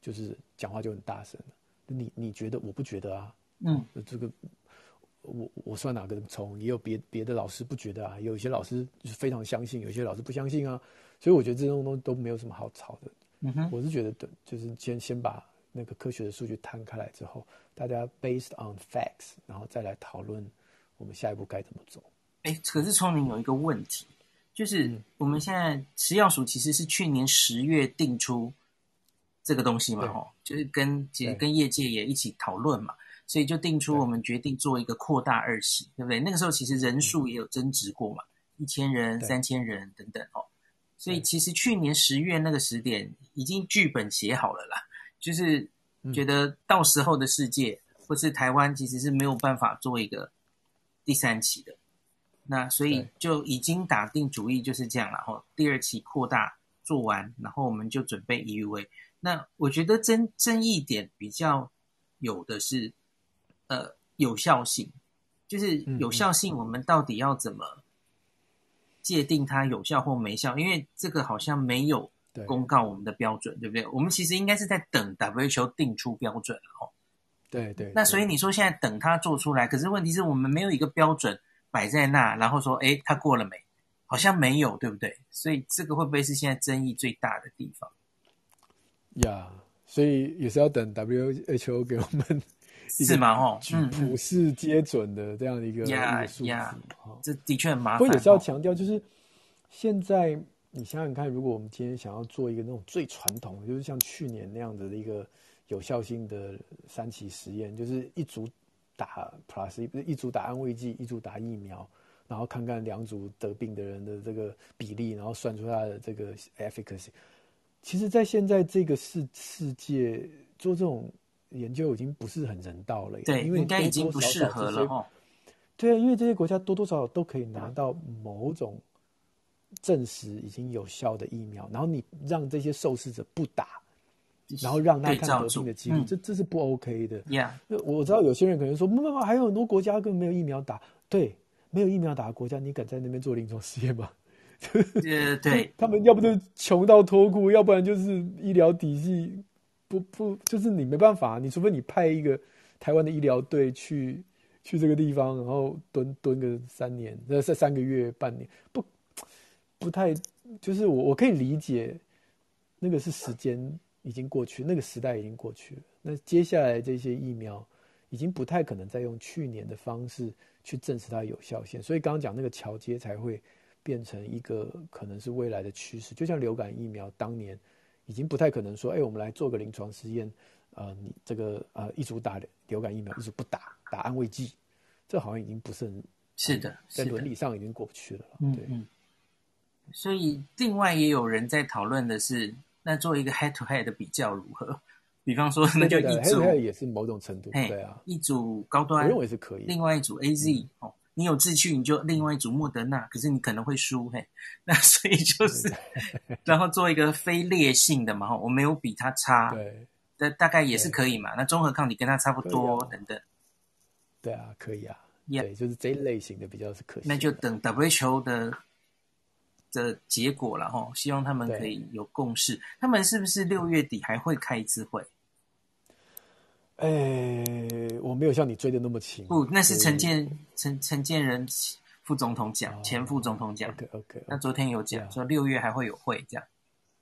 就是讲话就很大声了。你你觉得？我不觉得啊。嗯，这个我我算哪个虫？也有别别的老师不觉得啊。有一些老师就是非常相信，有些老师不相信啊。所以我觉得这种东西都没有什么好吵的。嗯、我是觉得，就是先先把那个科学的数据摊开来之后，大家 based on facts，然后再来讨论我们下一步该怎么走。哎，可是聪明有一个问题，就是我们现在食药署其实是去年十月定出这个东西嘛，哦，就是跟其实跟业界也一起讨论嘛，所以就定出我们决定做一个扩大二期，对不对？那个时候其实人数也有增值过嘛，一千人、三千人等等，哦。所以其实去年十月那个时点已经剧本写好了啦，就是觉得到时候的世界或是台湾其实是没有办法做一个第三期的，那所以就已经打定主意就是这样了，后，第二期扩大做完，然后我们就准备 EUA。那我觉得争争议点比较有的是，呃，有效性，就是有效性，我们到底要怎么？界定它有效或没效，因为这个好像没有公告我们的标准，对，对不对？我们其实应该是在等 WHO 定出标准了哦。对对。那所以你说现在等它做出来，可是问题是我们没有一个标准摆在那，然后说，哎，它过了没？好像没有，对不对？所以这个会不会是现在争议最大的地方？呀，yeah, 所以也是要等 WHO 给我们。是吗？哦，嗯，普世皆准的这样的一个呀呀，这的确很麻烦。不过也是要强调，就是现在你想想看，如果我们今天想要做一个那种最传统的，就是像去年那样子的一个有效性的三期实验，就是一组打 plus 一一组打安慰剂，一组打疫苗，然后看看两组得病的人的这个比例，然后算出它的这个 efficacy。其实，在现在这个世世界做这种。研究已经不是很人道了，对，因为应该已经不适合了哦。对啊，因为这些国家多多少少都可以拿到某种证实已经有效的疫苗，然后你让这些受试者不打，然后让他看得病的几率，这这是不 OK 的。Yeah，我知道有些人可能说，不不不，还有很多国家根本没有疫苗打。对，没有疫苗打的国家，你敢在那边做临床实验吗？呃，对，他们要不就穷到脱裤，要不然就是医疗体系。不不，就是你没办法，你除非你派一个台湾的医疗队去去这个地方，然后蹲蹲个三年，那三三个月半年，不不太，就是我我可以理解，那个是时间已经过去，那个时代已经过去了。那接下来这些疫苗已经不太可能再用去年的方式去证实它有效性，所以刚刚讲那个桥接才会变成一个可能是未来的趋势，就像流感疫苗当年。已经不太可能说，哎，我们来做个临床实验，呃，你这个呃一组打流感疫苗，一组不打，打安慰剂，这好像已经不是很是的，在伦理上已经过不去了。嗯对嗯。所以另外也有人在讨论的是，那做一个 head to head 的比较如何？比方说，那就一组也是某种程度，嘿对啊，一组高端，我认为是可以。另外一组 AZ、嗯、哦。你有志趣，你就另外一组莫德纳，可是你可能会输嘿，那所以就是，然后做一个非烈性的嘛，哈，我没有比他差，对，那大概也是可以嘛。那综合抗体跟他差不多，啊、等等，对啊，可以啊，Yeah. 对，就是这一类型的比较是可以。那就等 WHO 的的结果了哈，希望他们可以有共识。他们是不是六月底还会开一次会？哎，我没有像你追的那么勤。不，那是陈建陈陈建仁副总统讲，前副总统讲。OK OK。那昨天有讲说六月还会有会这样。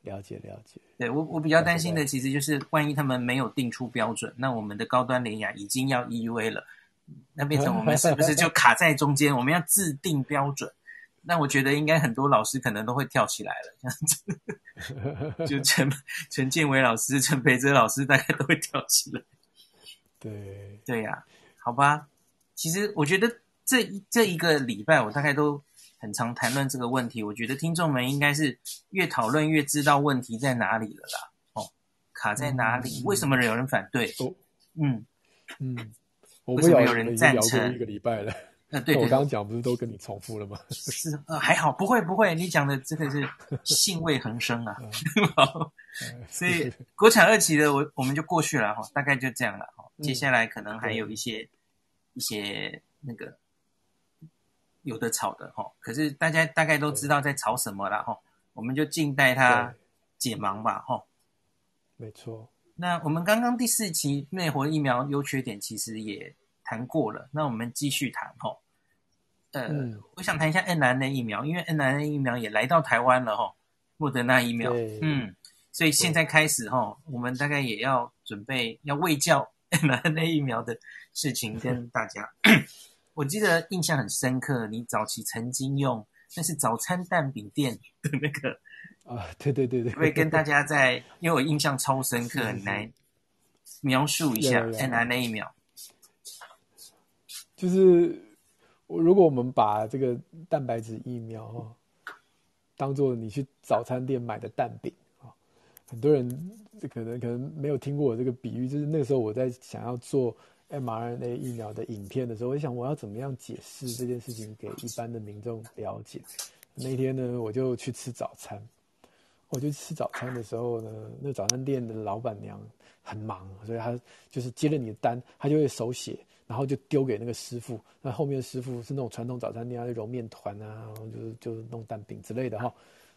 了解了解。对我我比较担心的其实就是万一他们没有定出标准，那我们的高端联雅已经要 EUA 了，那变成 我们是不是就卡在中间？我们要制定标准。那我觉得应该很多老师可能都会跳起来了，这样子。就陈陈建伟老师、陈培哲老师大概都会跳起来。对对呀、啊，好吧。其实我觉得这这一个礼拜，我大概都很常谈论这个问题。我觉得听众们应该是越讨论越知道问题在哪里了啦。哦，卡在哪里？嗯、为什么有人反对？哦、嗯嗯，为什么有人赞成？一个礼拜了。呃，对，对，我刚刚讲不是都跟你重复了吗？是呃，还好，不会不会，你讲的这个是兴味横生啊。所以国产二期的我我们就过去了哈，大概就这样了哈。接下来可能还有一些一些那个有的吵的哈，可是大家大概都知道在吵什么了哈，我们就静待它解盲吧哈。没错。那我们刚刚第四期灭活疫苗优缺点其实也谈过了，那我们继续谈哈。呃，嗯、我想谈一下 mRNA 疫苗，因为 mRNA 疫苗也来到台湾了哈，莫德纳疫苗，嗯，所以现在开始哈，我们大概也要准备要喂教 mRNA 疫苗的事情跟 大家。我记得印象很深刻，你早期曾经用那是早餐蛋饼店的那个啊，对对对对，会跟大家在，因为我印象超深刻，很难描述一下 mRNA 疫苗。就是我，如果我们把这个蛋白质疫苗哈，当做你去早餐店买的蛋饼啊，很多人可能可能没有听过我这个比喻，就是那个时候我在想要做 mRNA 疫苗的影片的时候，我想我要怎么样解释这件事情给一般的民众了解。那天呢，我就去吃早餐。我就吃早餐的时候呢，那早餐店的老板娘很忙，所以她就是接了你的单，她就会手写，然后就丢给那个师傅。那后面的师傅是那种传统早餐店，就揉面团啊，然后就是就弄蛋饼之类的哈。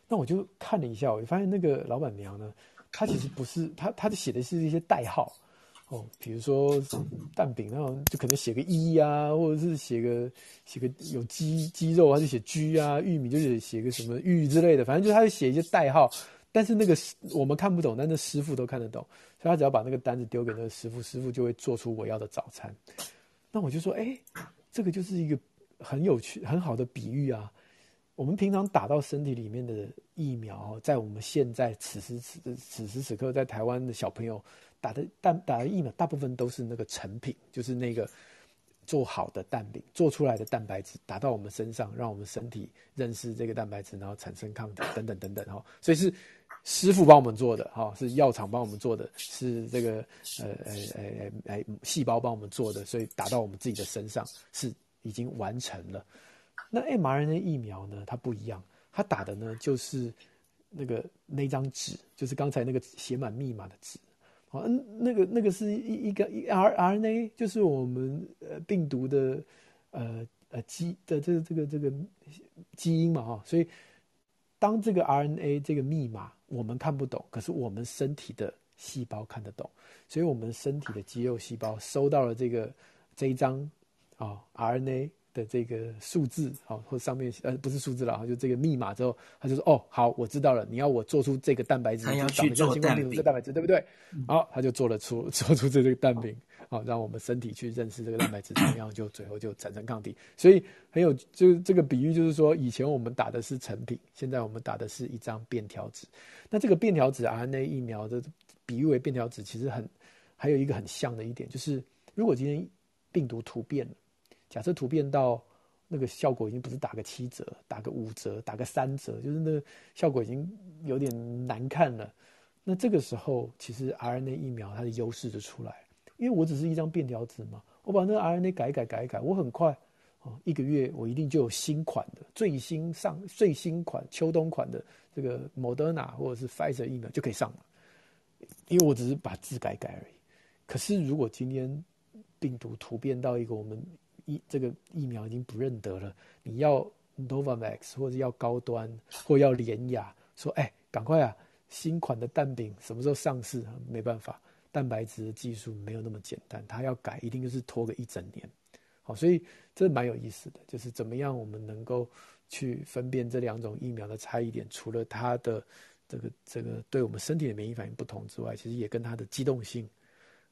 那我就看了一下，我就发现那个老板娘呢，她其实不是，她她写的是一些代号。哦，比如说蛋饼那种，就可能写个一啊，或者是写个写个有鸡鸡肉，还是写 G 啊，玉米就是写个什么玉之类的，反正就是他写一些代号。但是那个我们看不懂，但是师傅都看得懂，所以他只要把那个单子丢给那个师傅，师傅就会做出我要的早餐。那我就说，哎，这个就是一个很有趣、很好的比喻啊。我们平常打到身体里面的疫苗，在我们现在此时此此时此刻在台湾的小朋友。打的蛋打的疫苗大部分都是那个成品，就是那个做好的蛋饼做出来的蛋白质打到我们身上，让我们身体认识这个蛋白质，然后产生抗体等等等等哈。所以是师傅帮我们做的哈，是药厂帮我们做的，是这个呃呃呃呃细胞帮我们做的，所以打到我们自己的身上是已经完成了。那 mRNA 疫苗呢？它不一样，它打的呢就是那个那张纸，就是刚才那个写满密码的纸。嗯，那个那个是一一个 R RNA，就是我们呃病毒的呃呃基的这个这个这个基因嘛哈，所以当这个 RNA 这个密码我们看不懂，可是我们身体的细胞看得懂，所以我们身体的肌肉细胞收到了这个这一张啊 RNA。的这个数字哦，或上面呃不是数字了，就这个密码之后，他就说哦好，我知道了，你要我做出这个蛋白质，他要去做蛋饼，这蛋白质对不对？好，他就做了出做出这个蛋饼，好，让我们身体去认识这个蛋白质，怎么样就最后就产生抗体。所以很有就这个比喻，就是说以前我们打的是成品，现在我们打的是一张便条纸。那这个便条纸 RNA 疫苗的比喻为便条纸，其实很还有一个很像的一点，就是如果今天病毒突变了。假设突变到那个效果已经不是打个七折，打个五折，打个三折，就是那个效果已经有点难看了。那这个时候，其实 RNA 疫苗它的优势就出来，因为我只是一张便条纸嘛，我把那个 RNA 改一改改一改，我很快哦，一个月我一定就有新款的最新上最新款秋冬款的这个 Moderna 或者是 Pfizer 疫苗就可以上了，因为我只是把字改改而已。可是如果今天病毒突变到一个我们疫这个疫苗已经不认得了，你要 Novavax 或者要高端或要联雅，说哎，赶快啊，新款的蛋饼什么时候上市？没办法，蛋白质的技术没有那么简单，它要改一定就是拖个一整年。好，所以这蛮有意思的，就是怎么样我们能够去分辨这两种疫苗的差异点，除了它的这个这个对我们身体的免疫反应不同之外，其实也跟它的机动性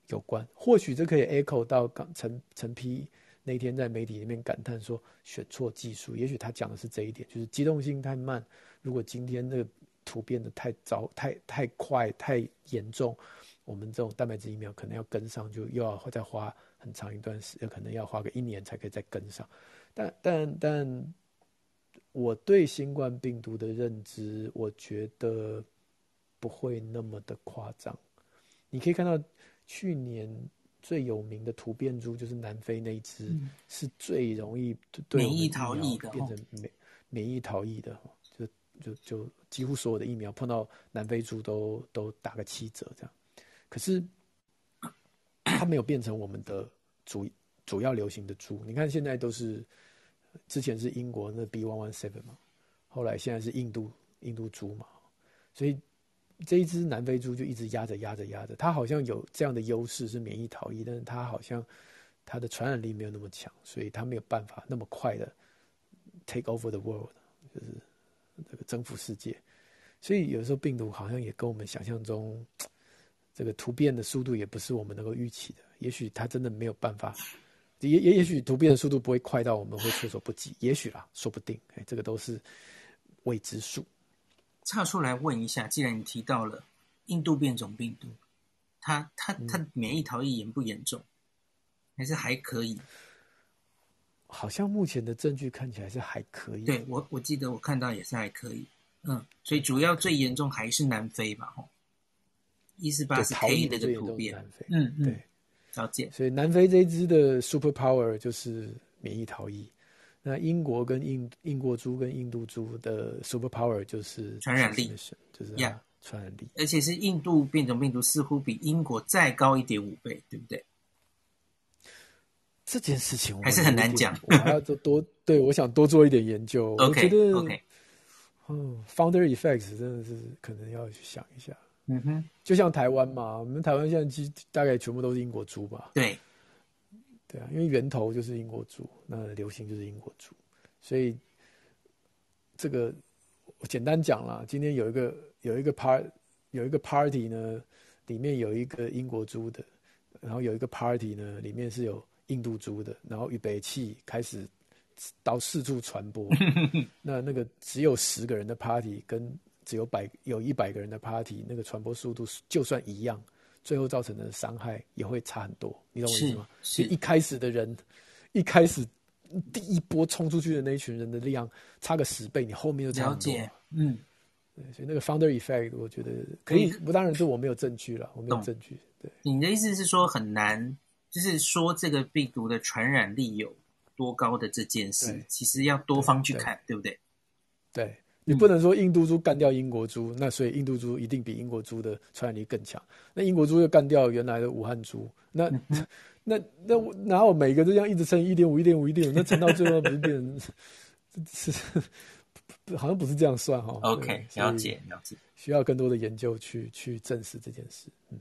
有关。或许这可以 echo 到刚陈陈批。那天在媒体里面感叹说选错技术，也许他讲的是这一点，就是机动性太慢。如果今天那个突变得太早、太太快、太严重，我们这种蛋白质疫苗可能要跟上，就又要再花很长一段时间，可能要花个一年才可以再跟上。但但但，我对新冠病毒的认知，我觉得不会那么的夸张。你可以看到去年。最有名的突变猪就是南非那一只，嗯、是最容易对免疫逃逸的，变成免免疫逃逸的，就就就几乎所有的疫苗碰到南非猪都都打个七折这样。可是它没有变成我们的主主要流行的猪。你看现在都是之前是英国那 B one one seven 嘛，后来现在是印度印度猪嘛，所以。这一只南非猪就一直压着压着压着，它好像有这样的优势是免疫逃逸，但是它好像它的传染力没有那么强，所以它没有办法那么快的 take over the world，就是这个征服世界。所以有时候病毒好像也跟我们想象中这个突变的速度也不是我们能够预期的，也许它真的没有办法，也也也许突变的速度不会快到我们会措手不及，也许啦，说不定，哎，这个都是未知数。岔出来问一下，既然你提到了印度变种病毒，它它它免疫逃逸严不严重？还是还可以？好像目前的证据看起来是还可以。对，我我记得我看到也是还可以。嗯，所以主要最严重还是南非吧？吼，一四八是 K 的这个突变。嗯嗯，对，了解。所以南非这一支的 super power 就是免疫逃逸。那英国跟印英国猪跟印度猪的 super power 就是传染力，就是呀传染力。而且是印度变种病毒似乎比英国再高一点五倍，对不对？这件事情我还是很难讲，我还要做多，对，我想多做一点研究。我觉得，OK，嗯，founder effects 真的是可能要去想一下。嗯哼，就像台湾嘛，我们台湾现在基大概全部都是英国猪吧？对，对啊，因为源头就是英国猪，那流行就是英国猪，所以这个我简单讲啦，今天有一个有一个 part 有一个 party 呢，里面有一个英国猪的，然后有一个 party 呢，里面是有。印度猪的，然后预备器开始到四处传播。那那个只有十个人的 party，跟只有百有一百个人的 party，那个传播速度就算一样，最后造成的伤害也会差很多。你懂我意思吗？是，是一开始的人，一开始第一波冲出去的那一群人的量差个十倍，你后面就差很多。嗯，对，所以那个 founder effect，我觉得可以。不，当然是我没有证据了，我没有证据。对，你的意思是说很难？就是说，这个病毒的传染力有多高的这件事，其实要多方去看，对不对？对，你不能说印度猪干掉英国猪，嗯，那所以印度猪一定比英国猪的传染力更强。那英国猪又干掉原来的武汉猪，那、那、那那哪有每个都这样一直乘以一点五、一点五、一点五，那乘到最后不是变成是 好像不是这样算哈？OK，了解了解，需要更多的研究去去证实这件事。嗯。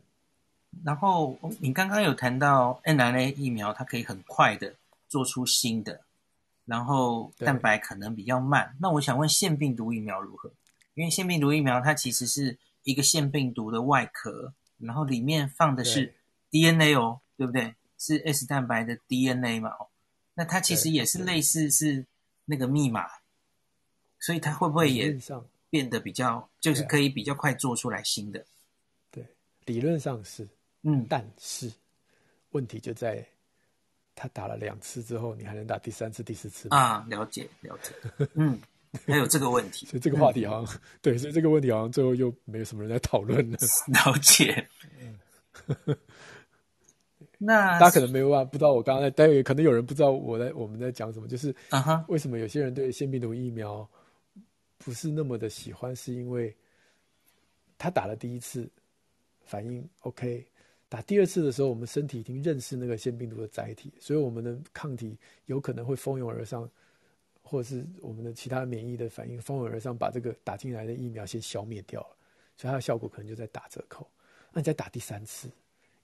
然后你刚刚有谈到 nrna 疫苗，它可以很快的做出新的，然后蛋白可能比较慢。那我想问腺病毒疫苗如何？因为腺病毒疫苗它其实是一个腺病毒的外壳，然后里面放的是 DNA 哦，对，对不对？是 S 蛋白的 DNA 嘛？哦，那它其实也是类似是那个密码，所以它会不会也变得比较，就是可以比较快做出来新的？对，理论上是。嗯，但是问题就在他打了两次之后，你还能打第三次、第四次吗？啊，了解了解。嗯，还有这个问题，所以这个话题好像、嗯、对，所以这个问题好像最后又没有什么人在讨论了。了解。那大家可能没有办法不知道我刚刚在，待会可能有人不知道我在我们在讲什么，就是啊哈，为什么有些人对腺病毒疫苗不是那么的喜欢，是因为他打了第一次反应 OK。打第二次的时候，我们身体已经认识那个腺病毒的载体，所以我们的抗体有可能会蜂拥而上，或者是我们的其他免疫的反应蜂拥而上，把这个打进来的疫苗先消灭掉了，所以它的效果可能就在打折扣。那你再打第三次，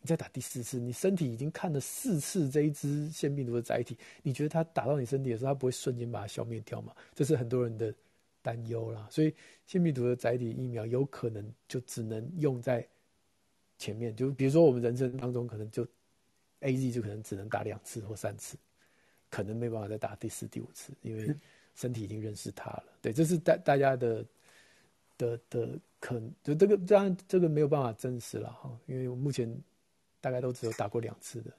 你再打第四次，你身体已经看了四次这一支腺病毒的载体，你觉得它打到你身体的时候，它不会瞬间把它消灭掉吗？这是很多人的担忧啦。所以腺病毒的载体疫苗有可能就只能用在。前面就比如说，我们人生当中可能就 A Z 就可能只能打两次或三次，可能没办法再打第四、第五次，因为身体已经认识它了。对，这是大大家的的的可能，就这个当然这个没有办法证实了哈，因为我目前大概都只有打过两次的，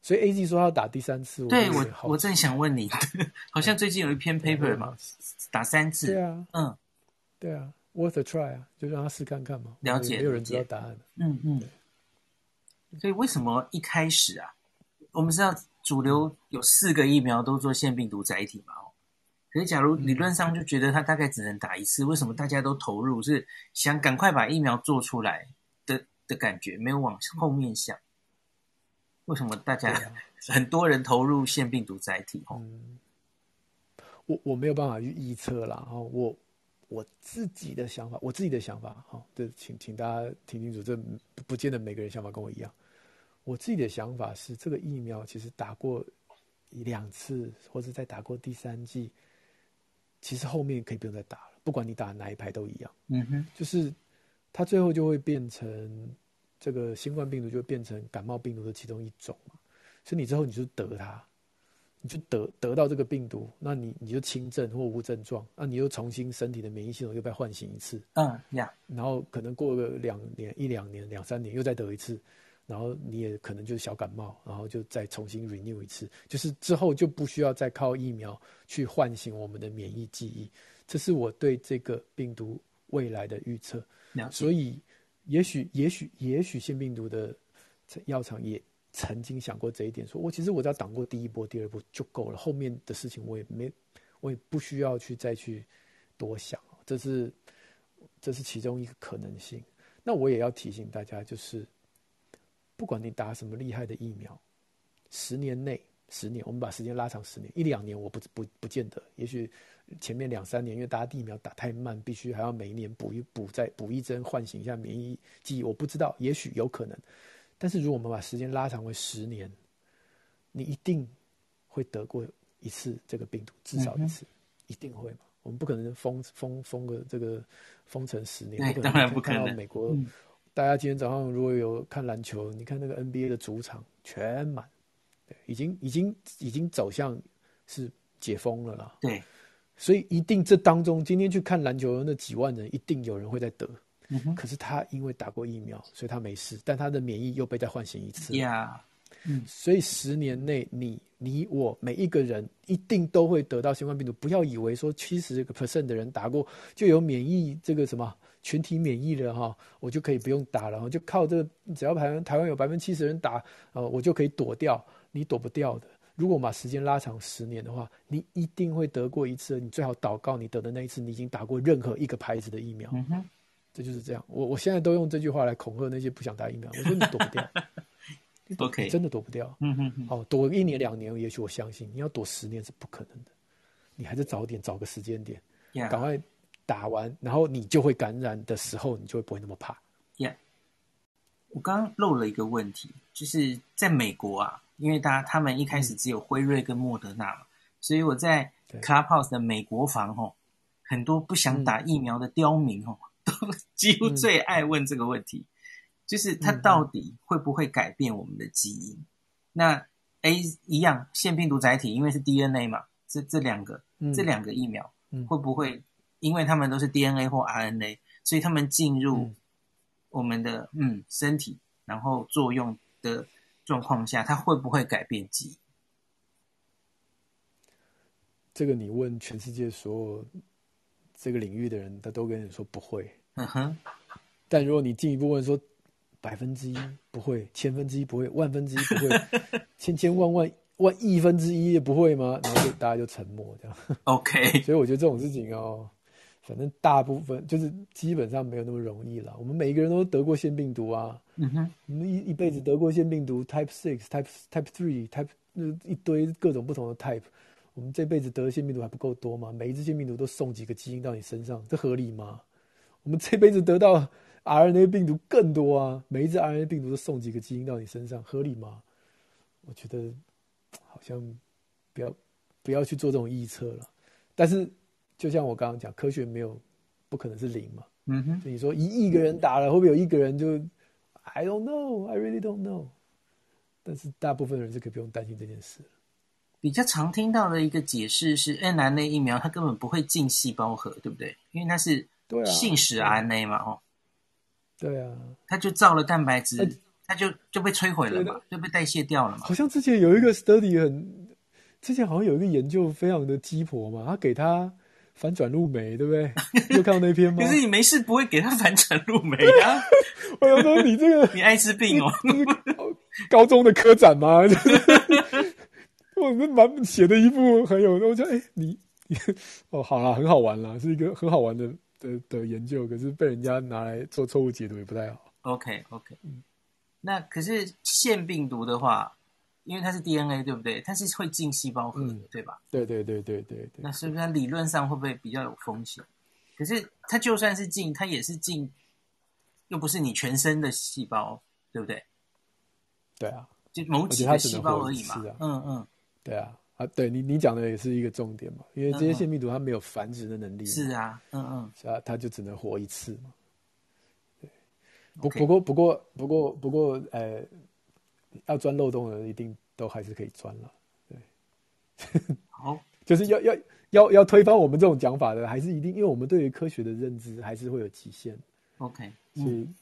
所以 A G 说要打第三次，对我我正想问你，好像最近有一篇 paper 嘛，打三次，对啊，嗯，对啊。Worth a try 啊，就让他试看看嘛。了解，没有人知道答案。嗯嗯。所以为什么一开始啊，我们知道主流有四个疫苗都做腺病毒载体嘛？哦，可是假如理论上就觉得它大概只能打一次，为什么大家都投入是想赶快把疫苗做出来的的感觉，没有往后面想？为什么大家 很多人投入腺病毒载体？哦，嗯，我我没有办法去预测啦。哦，我。我自己的想法，我自己的想法，哈，这请请大家听清楚，这不见得每个人想法跟我一样。我自己的想法是，这个疫苗其实打过一两次，或者再打过第三剂，其实后面可以不用再打了，不管你打哪一排都一样。嗯哼，就是它最后就会变成这个新冠病毒，就会变成感冒病毒的其中一种嘛。所以你之后你就得它，你就得得到这个病毒，那你你就轻症或无症状，那你又重新身体的免疫系统又被唤醒一次，嗯呀，然后可能过个两年、一两年、两三年又再得一次，然后你也可能就是小感冒，然后就再重新 renew 一次，就是之后就不需要再靠疫苗去唤醒我们的免疫记忆，这是我对这个病毒未来的预测。所以，也许、也许、也许腺病毒的药厂也曾经想过这一点，说我其实我只要挡过第一波、第二波就够了，后面的事情我也没，我也不需要去再去多想。这是，这是其中一个可能性。那我也要提醒大家，就是不管你打什么厉害的疫苗，十年内，十年，我们把时间拉长十年，一两年我不不不见得，也许。前面两三年，因为大家疫苗打太慢，必须还要每一年补一补，再补一针，唤醒一下免疫记忆。我不知道，也许有可能。但是如果我们把时间拉长为十年，你一定会得过一次这个病毒，至少一次，嗯、一定会嘛？我们不可能封封封个这个封城十年，不可能。当然不可能。看到美国，嗯、大家今天早上如果有看篮球，你看那个 NBA 的主场全满，对，已经已经已经走向是解封了啦。对。所以一定这当中，今天去看篮球的那几万人，一定有人会在得。嗯。可是他因为打过疫苗，所以他没事，但他的免疫又被再唤醒一次。呀。嗯。所以十年内，你、你、我每一个人一定都会得到新冠病毒。不要以为说七十个 percent 的人打过就有免疫这个什么群体免疫了哈，我就可以不用打了，就靠这个，只要台湾台湾有百分之七十人打，呃，我就可以躲掉。你躲不掉的。如果我把时间拉长十年的话，你一定会得过一次。你最好祷告，你得的那一次，你已经打过任何一个牌子的疫苗。这就是这样。我我现在都用这句话来恐吓那些不想打疫苗。我说你躲不掉，你躲 Okay. 你真的躲不掉。嗯哼哼，哦，躲一年两年，也许我相信。你要躲十年是不可能的。你还是早点找个时间点.赶快打完，然后你就会感染的时候，你就会不会那么怕。Yeah. 我刚刚漏了一个问题，就是在美国啊。因为大家他们一开始只有辉瑞跟莫德纳嘛，嗯、所以我在 Clubhouse 的美国房哦，很多不想打疫苗的刁民吼，都 几乎最爱问这个问题，就是它到底会不会改变我们的基因？嗯、那 A 一样腺病毒载体，因为是 DNA 嘛，这这两个、嗯、这两个疫苗会不会，因为它们都是 DNA 或 RNA，所以它们进入我们的嗯，嗯身体，然后作用的。状况下，它会不会改变基因？这个你问全世界所有这个领域的人，他都跟你说不会。嗯哼。但如果你进一步问说，百分之一不会，千分之一不会，万分之一不会，千千万万万亿分之一也不会吗？然后就大家就沉默这样。OK。所以我觉得这种事情哦。反正大部分就是基本上没有那么容易了。我们每一个人都得过腺病毒啊，嗯哼，我们一一辈子得过腺病毒，Type Six、Type Type Three、Type 一堆各种不同的 Type。我们这辈子得腺病毒还不够多吗？每一只腺病毒都送几个基因到你身上，这合理吗？我们这辈子得到 RNA 病毒更多啊，每一只 RNA 病毒都送几个基因到你身上，合理吗？我觉得好像不要不要去做这种预测了，但是。就像我刚刚讲，科学没有不可能是零嘛。嗯哼，你说一亿个人打了，会不会有一个人就 I don't know, I really don't know。但是大部分人是可以不用担心这件事。比较常听到的一个解释是，mRNA 疫苗它根本不会进细胞核，对不对？因为它是信使 RNA 嘛，哦。对啊。它就造了蛋白质，它就就被摧毁了嘛，就被代谢掉了嘛。好像之前有一个 study 很，之前好像有一个研究非常的鸡婆嘛，他给他。反转录酶，对不对？有看到那篇吗？可是你没事不会给他反转录酶啊？我要说你这个，你艾滋病哦？高中的科展吗？我们蛮写的一部很有，我觉得哎，你你 哦，好啦，很好玩啦，是一个很好玩的的的研究，可是被人家拿来做错误解读也不太好。OK OK，嗯，那可是腺病毒的话。因为它是 DNA，对不对？它是会进细胞核的，嗯、对吧？对对对对对，对。那是不是它理论上会不会比较有风险？可是它就算是进，它也是进，又不是你全身的细胞，对不对？对啊，就某几个细胞而已嘛。啊、嗯嗯，对啊啊，对你你讲的也是一个重点嘛，因为这些腺病毒它没有繁殖的能力。是啊，嗯嗯，是啊，它就只能活一次嘛。对，不.不过不过不过不过，呃。要钻漏洞的，一定都还是可以钻了。对 好，就是要要要要推翻我们这种讲法的，还是一定，因为我们对于科学的认知还是会有极限。OK，所以、嗯、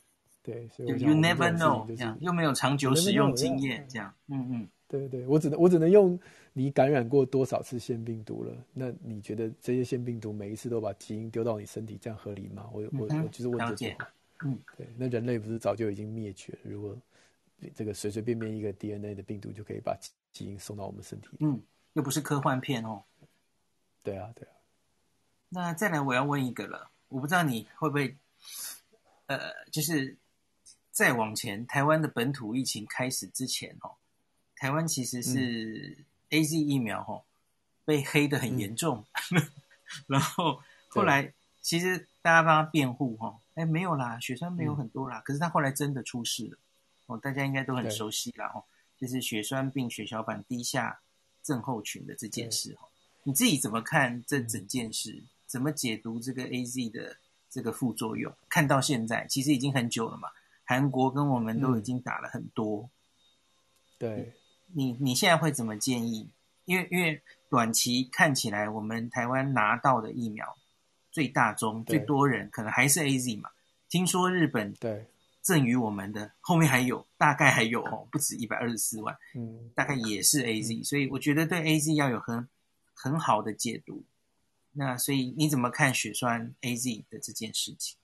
对，所以 you never know，这样又没有长久使用经验，这样，嗯嗯，对对，我只能我只能用你感染过多少次腺病毒了？那你觉得这些腺病毒每一次都把基因丢到你身体，这样合理吗？我、嗯、我我就是问这个。嗯，对，那人类不是早就已经灭绝了？如果这个随随便便一个 DNA 的病毒就可以把基因送到我们身体，嗯，又不是科幻片哦。对啊，对啊。那再来，我要问一个了，我不知道你会不会，呃，就是再往前，台湾的本土疫情开始之前，哦，台湾其实是 AZ 疫苗，哦，被黑的很严重，嗯、然后后来其实大家帮他辩护，哈。哎，没有啦，血栓没有很多啦，嗯、可是他后来真的出事了，哦，大家应该都很熟悉啦，哦，就是血栓病血小板低下症候群的这件事，哦，你自己怎么看这整件事？嗯、怎么解读这个 AZ 的这个副作用？看到现在其实已经很久了嘛，韩国跟我们都已经打了很多，嗯、对，你你现在会怎么建议？因为因为短期看起来，我们台湾拿到的疫苗。最大宗最多人可能还是 AZ 嘛？听说日本对赠予我们的后面还有大概还有哦，不止一百二十四万，嗯，大概也是 AZ，嗯，所以我觉得对 AZ 要有很很好的解读。那所以你怎么看血栓 AZ 的这件事情？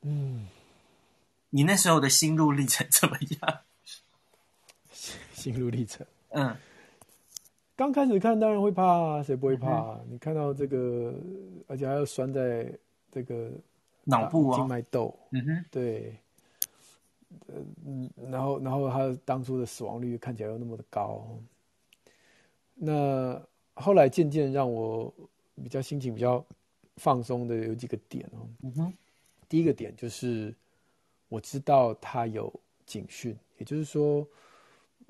嗯，你那时候的心路历程怎么样？心路历程，嗯。刚开始看当然会怕啊，谁不会怕啊？嗯、你看到这个，而且还要拴在这个脑部啊，静脉窦。嗯哼，对，嗯，然后然后他当初的死亡率看起来又那么的高，那后来渐渐让我比较心情比较放松的有几个点哦。嗯哼，第一个点就是我知道他有警讯，也就是说。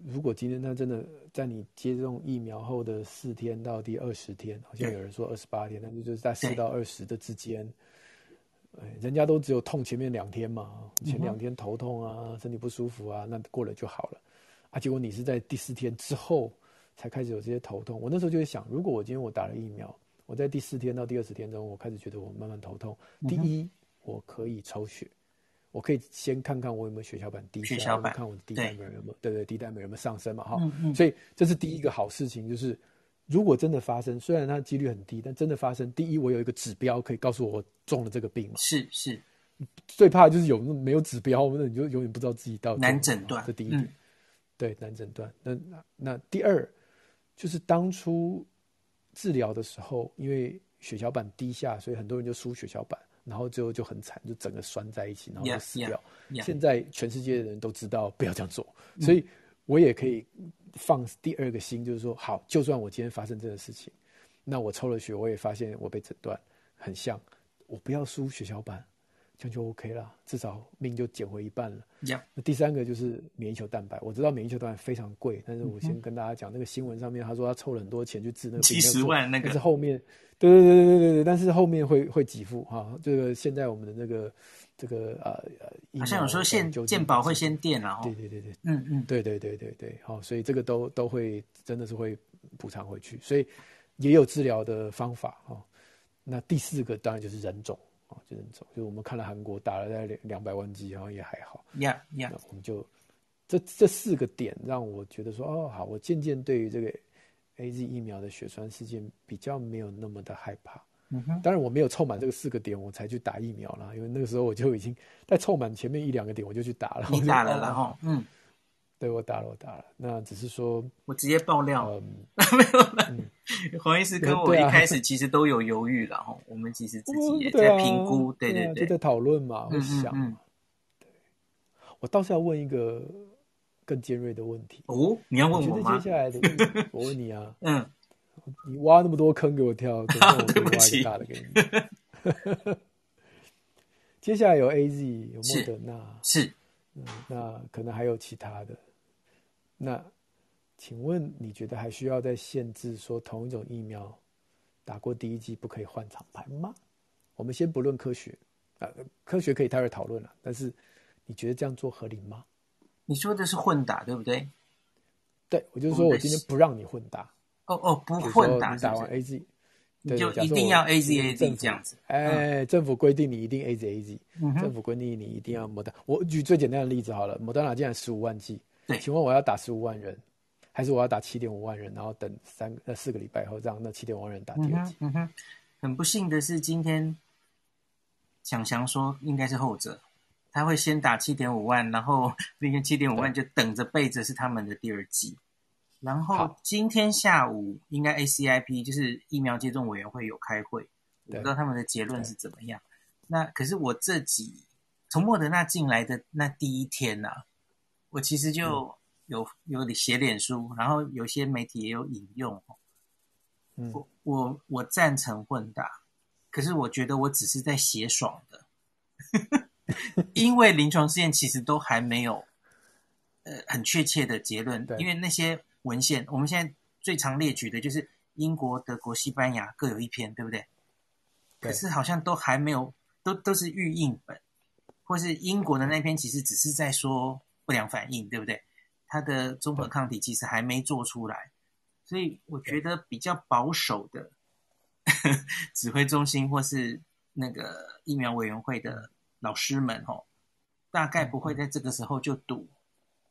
如果今天他真的在你接种疫苗后的四天到第二十天，好像有人说二十八天，但是就是在四到二十的之间，哎，人家都只有痛前面两天嘛，前两天头痛啊，身体不舒服啊，那过了就好了，啊，结果你是在第四天之后才开始有这些头痛。我那时候就会想，如果我今天我打了疫苗，我在第四天到第二十天中，我开始觉得我慢慢头痛，第一，我可以抽血。我可以先看看我有没有血小板低下，小板看我的低蛋白有没有，对对低蛋白有没有上升嘛？哈、嗯嗯，所以这是第一个好事情，就是如果真的发生，虽然它的几率很低，但真的发生，第一我有一个指标可以告诉我我中了这个病嘛？是是，最怕就是有没有指标，那你就永远不知道自己到底难诊断。这第一点，嗯、对，难诊断。那那那第二就是当初治疗的时候，因为血小板低下，所以很多人就输血小板。然后最后就很惨，就整个拴在一起，然后就死掉。Yeah, yeah, yeah. 现在全世界的人都知道不要这样做，嗯，所以我也可以放第二个心，就是说，好，就算我今天发生这个事情，那我抽了血，我也发现我被诊断很像，我不要输血小板。这样就 OK 了，至少命就减回一半了。那第三个就是免疫球蛋白，我知道免疫球蛋白非常贵，但是我先跟大家讲，那个新闻上面他说他凑了很多钱去治那个病，几十万那个，但是后面，对对对对对对对，但是后面会会给付哈。这个现在我们的那个这个呃呃，好像有时候现健保会先垫了，对对对对，嗯嗯，对对对对对，好，所以这个都都会真的是会补偿回去，所以也有治疗的方法哈。那第四个当然就是人种。哦，就能走，就我们看了韩国打了大概两两百万剂，然后也还好。呀呀，那我们就这这四个点让我觉得说，哦，好，我渐渐对于这个 AZ 疫苗的血栓事件比较没有那么的害怕。嗯哼，当然我没有凑满这个四个点，我才去打疫苗了，因为那个时候我就已经在凑满前面一两个点，我就去打了。你打了，然后嗯。对，我打了，我打了。那只是说，我直接爆料，嗯、没有了。嗯、黄医师跟我一开始其实都有犹豫了哈、啊。我们其实自己也在评估，对对对，就在讨论嘛，会想。我倒是要问一个更尖锐的问题哦。你要问我吗？接下来的，我问你啊。嗯。你挖那么多坑给我跳，等下我可以挖一个大的给你。接下来有 AZ，有莫德纳，是。嗯，那可能还有其他的。那，请问你觉得还需要再限制说同一种疫苗打过第一剂不可以换厂牌吗？我们先不论科学，啊，科学可以待会讨论了。但是你觉得这样做合理吗？你说的是混打，对不对？对，我就是说我今天不让你混打。哦哦，不混打，你打完 A Z，你就一定要 A Z A Z 这样子。哎，政府规定你一定 A Z A Z，政府规定你一定要莫德。我举最简单的例子好了，莫德纳竟然十五万剂，对，请问我要打十五万人，还是我要打七点五万人，然后等三呃四个礼拜后让那七点五万人打第二剂？嗯哼，很不幸的是，今天想想说应该是后者，他会先打七点五万，然后 那天七点五万就等着备着是他们的第二剂。然后今天下午应该 ACIP 就是疫苗接种委员会有开会，我不知道他们的结论是怎么样。那可是我这几从莫德纳进来的那第一天呐、啊，我其实就有有写脸书，然后有些媒体也有引用。嗯，我我我赞成混打，可是我觉得我只是在写爽的，因为临床试验其实都还没有呃很确切的结论，因为那些。文献，我们现在最常列举的就是英国、德国、西班牙各有一篇，对不对？对。可是好像都还没有，都都是预印本，或是英国的那篇，其实只是在说不良反应，对不对？它的综合抗体其实还没做出来，所以我觉得比较保守的 指挥中心或是那个疫苗委员会的老师们，哦，大概不会在这个时候就赌，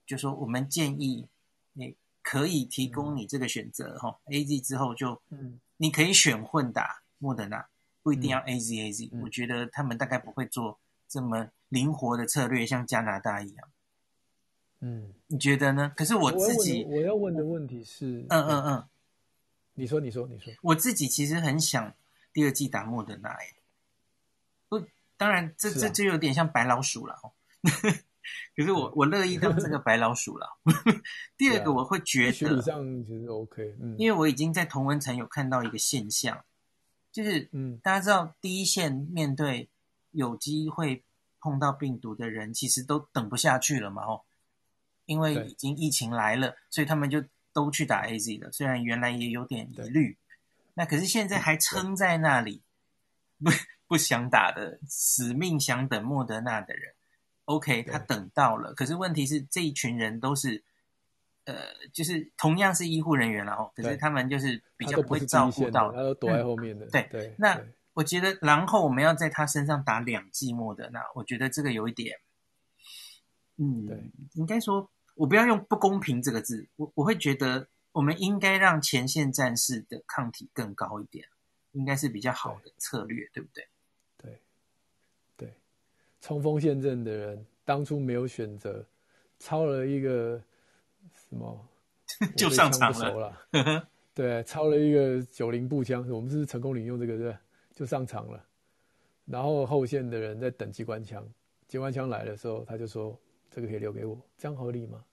就说我们建议你。可以提供你这个选择哈、嗯、，A Z 之后就，嗯，你可以选混打莫德纳，不一定要 A Z A Z、嗯。我觉得他们大概不会做这么灵活的策略，像加拿大一样。嗯，你觉得呢？可是我自己我，要问的问题是，嗯嗯嗯，你说你说你说，我自己其实很想第二季打莫德纳，哎，不，当然这、啊、这就有点像白老鼠了哦。可是我我乐意当这个白老鼠了。第二个我会觉得，学理上其实 OK，嗯，因为我已经在同文层有看到一个现象，就是嗯，大家知道第一线面对有机会碰到病毒的人，其实都等不下去了嘛，哦，因为已经疫情来了，所以他们就都去打 AZ 了。虽然原来也有点疑虑，那可是现在还撑在那里，不 不想打的，死命想等莫德纳的人。OK，他等到了，可是问题是这一群人都是，呃，就是同样是医护人员了哦，可是他们就是比较不会照顾到，他都躲在后面的。嗯、对对，那我觉得，然后我们要在他身上打两剂莫德纳，那我觉得这个有一点，嗯，对，应该说，我不要用不公平这个字，我我会觉得，我们应该让前线战士的抗体更高一点，应该是比较好的策略，对不，对对对？冲锋陷阵的人当初没有选择，抄了一个什么 就上场了。对，抄了一个九零步枪，我们是成功领用这个，对，就上场了。然后后线的人在等机关枪，机关枪来的时候，他就说这个可以留给我，这样合理吗？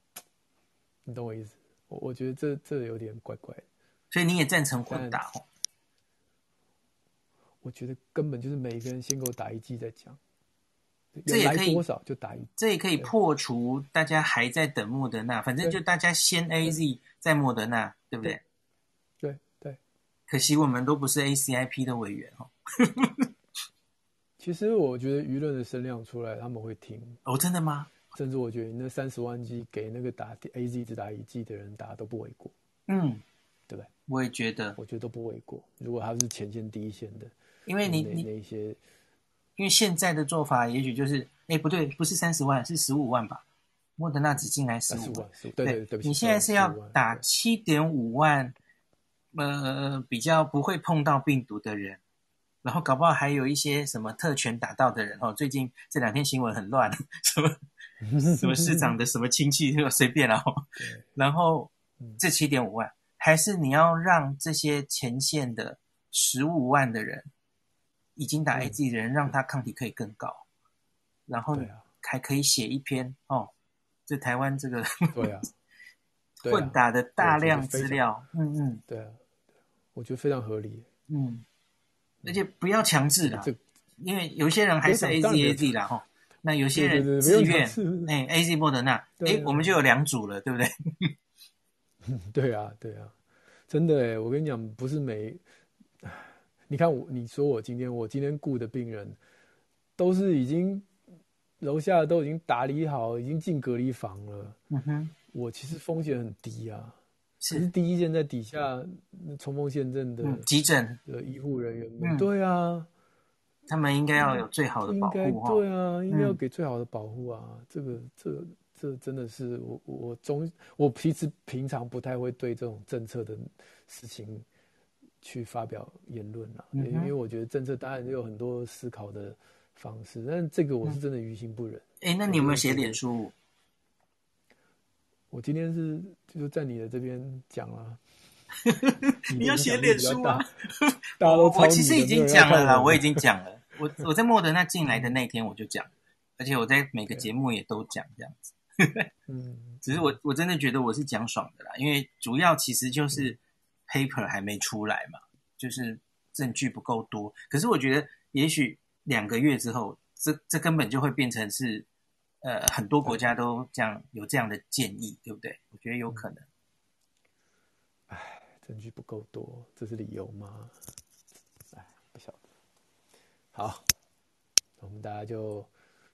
你懂我意思？我我觉得这这有点怪怪的。所以你也赞成混打哦？我觉得根本就是每一个人先给我打一剂再讲。这也可以多少就打一，这也可以破除大家还在等莫德纳，反正就大家先 A Z 再莫德纳，对不对？对对，对。可惜我们都不是 A C I P 的委员哦。其实我觉得舆论的声量出来，他们会听。哦，真的吗？甚至我觉得你那三十万剂给那个打 A Z 只打一剂的人打都不为过。嗯，对不对？我也觉得，我觉得都不为过。如果他是前线第一线的，因为你你那些。因为现在的做法，也许就是，哎，不对，不是三十万，是十五万吧？莫德纳只进来十五万，对对对，你现在是要打七点五万，呃，比较不会碰到病毒的人，然后搞不好还有一些什么特权打到的人哦。最近这两天新闻很乱，什么 什么市长的什么亲戚就随便了哦。然后这七点五万，还是你要让这些前线的十五万的人。已经打 AZ 的人，让他抗体可以更高，然后还可以写一篇哦，这台湾这个 对啊，混打的大量资料，嗯嗯，对啊，我觉得非常合理，嗯，而且不要强制啦，因为有些人还是 AZ AZ 啦哈，那有些人自愿，哎，AZ 莫德纳，哎，我们就有两组了，对不对？对啊，对啊，真的哎，我跟你讲，不是每。你看我，你说我今天我今天雇的病人，都是已经楼下都已经打理好，已经进隔离房了。嗯哼，我其实风险很低啊。是，是第一线在底下冲锋陷阵的、嗯、急诊的医护人员们、嗯，对啊，他们应该要有最好的保护。对啊，应该要给最好的保护啊。嗯、这个，这，这真的是我，我中，我其实平常不太会对这种政策的事情去发表言论啊、嗯，因为我觉得政策当然有很多思考的方式，但这个我是真的于心不忍。哎、嗯，那你有没有写脸书？我今天是就是在你的这边讲了，你要写脸书啊？我我其实已经讲了啦，我已经讲了。我我在莫德纳进来的那天我就讲，而且我在每个节目也都讲这样子。嗯，只是我我真的觉得我是讲爽的啦，因为主要其实就是 paper 还没出来嘛，就是证据不够多。可是我觉得也许两个月之后，这这根本就会变成是。呃，很多国家都这样有这样的建议，对不对？我觉得有可能。哎，证据不够多，这是理由吗？哎，不晓得。好，我们大家就，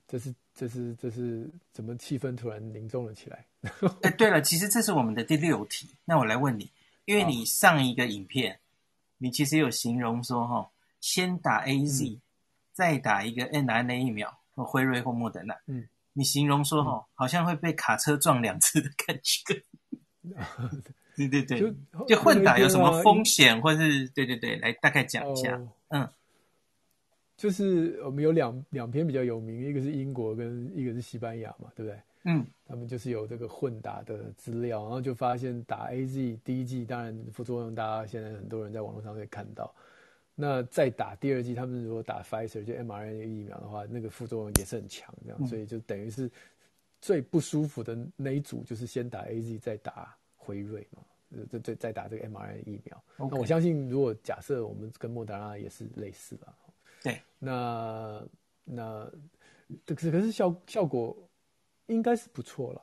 这是这是这是怎么气氛突然凝重了起来？哎，对了，其实这是我们的第六题。那我来问你，因为你上一个影片，哦、你其实有形容说，哈，先打 AZ，、嗯、再打一个 n r n a 疫苗，或辉瑞或莫德纳，嗯。你形容说哈、嗯，好像会被卡车撞两次的感觉。对对对，就，就混打有什么风险，或是对对对，来大概讲一下。哦、嗯，就是我们有两两篇比较有名，一个是英国，跟一个是西班牙嘛，对不对？嗯，他们就是有这个混打的资料，然后就发现打 AZ 第一剂，当然副作用大家现在很多人在网络上可以看到。那再打第二剂，他们如果打 Pfizer 就 mRNA 疫苗的话，那个副作用也是很强，这样、嗯，所以就等于是最不舒服的那一组就是先打 AZ 再打辉瑞嘛，再再再打这个 mRNA 疫苗。那我相信，如果假设我们跟莫德拉也是类似吧，对，那那可是可是效效果应该是不错了。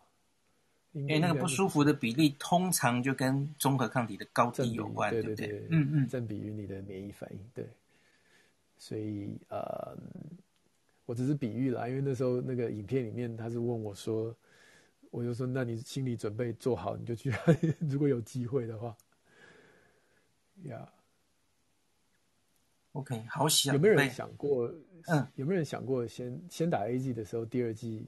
因为那个不舒服的比例通常就跟综合抗体的高低有关，对对对，对，嗯嗯，正比于你的免疫反应，对。所以呃，我只是比喻啦，因为那时候那个影片里面他是问我说，我就说，那你心理准备做好，你就去，如果有机会的话，呀、yeah.，OK，好想，有没有人想过？嗯，有没有人想过先先打 A G 的时候，第二剂？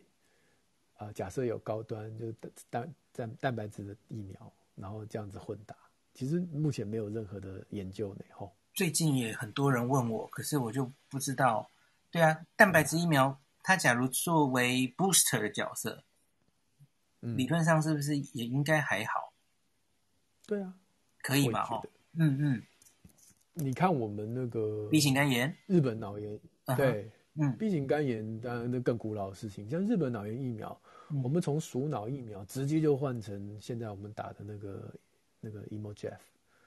啊、呃，假设有高端就是蛋蛋蛋白质的疫苗，然后这样子混打，其实目前没有任何的研究呢。吼，最近也很多人问我，可是我就不知道。对啊，蛋白质疫苗它假如作为 booster 的角色，嗯、理论上是不是也应该还好？对啊，可以嘛？吼，嗯嗯。你看我们那个 B 型肝炎，日本脑炎，对，嗯，B 型肝炎当然那更古老的事情，像日本脑炎疫苗。嗯、我们从鼠脑疫苗直接就换成现在我们打的那个那个 Emojeff，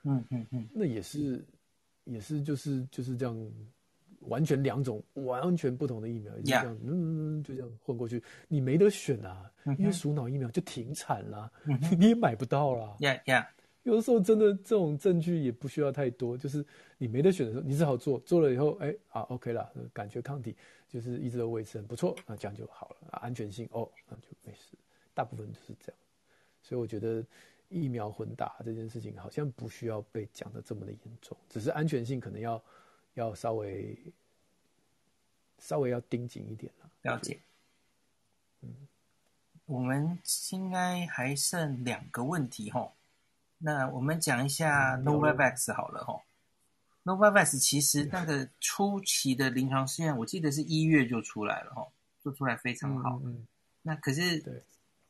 嗯嗯嗯，那也是也是就是就是这样，完全两种完全不同的疫苗，就这样.嗯就这样混过去，你没得选啊，嗯、因为鼠脑疫苗就停产了、嗯，你也买不到了。Yeah yeah，有的时候真的这种证据也不需要太多，就是你没得选的时候，你只好做，做了以后，哎啊 OK 了，感觉抗体。就是一直都维持很不错，那这样就好了。安全性哦，那就没事。大部分就是这样，所以我觉得疫苗混打这件事情好像不需要被讲的这么的严重，只是安全性可能要要稍微稍微要盯紧一点了。了解。嗯，我们应该还剩两个问题齁，那我们讲一下 Novavax 好了哦。Novavax 其实那个初期的临床试验，我记得是一月就出来了哈，做出来非常好。嗯，嗯，那可是，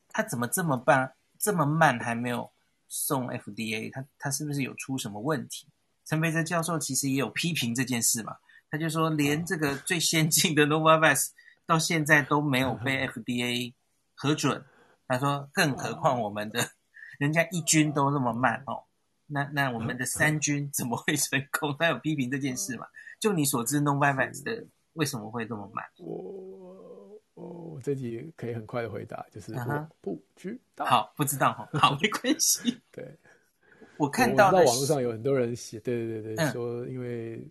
他怎么这么办这么慢还没有送 FDA？他他是不是有出什么问题？陈培哲教授其实也有批评这件事嘛，他就说连这个最先进的 Novavax 到现在都没有被 FDA 核准，他说更何况我们的，人家一军都那么慢哦。那那我们的三军怎么会成功？他有批评这件事嘛？就你所知，Novavax 的为什么会这么慢？我我我这题可以很快的回答，就是我不知道。好，不知道哈，好，没关系。对，我看到，我网络上有很多人写，对对对对，嗯、说因为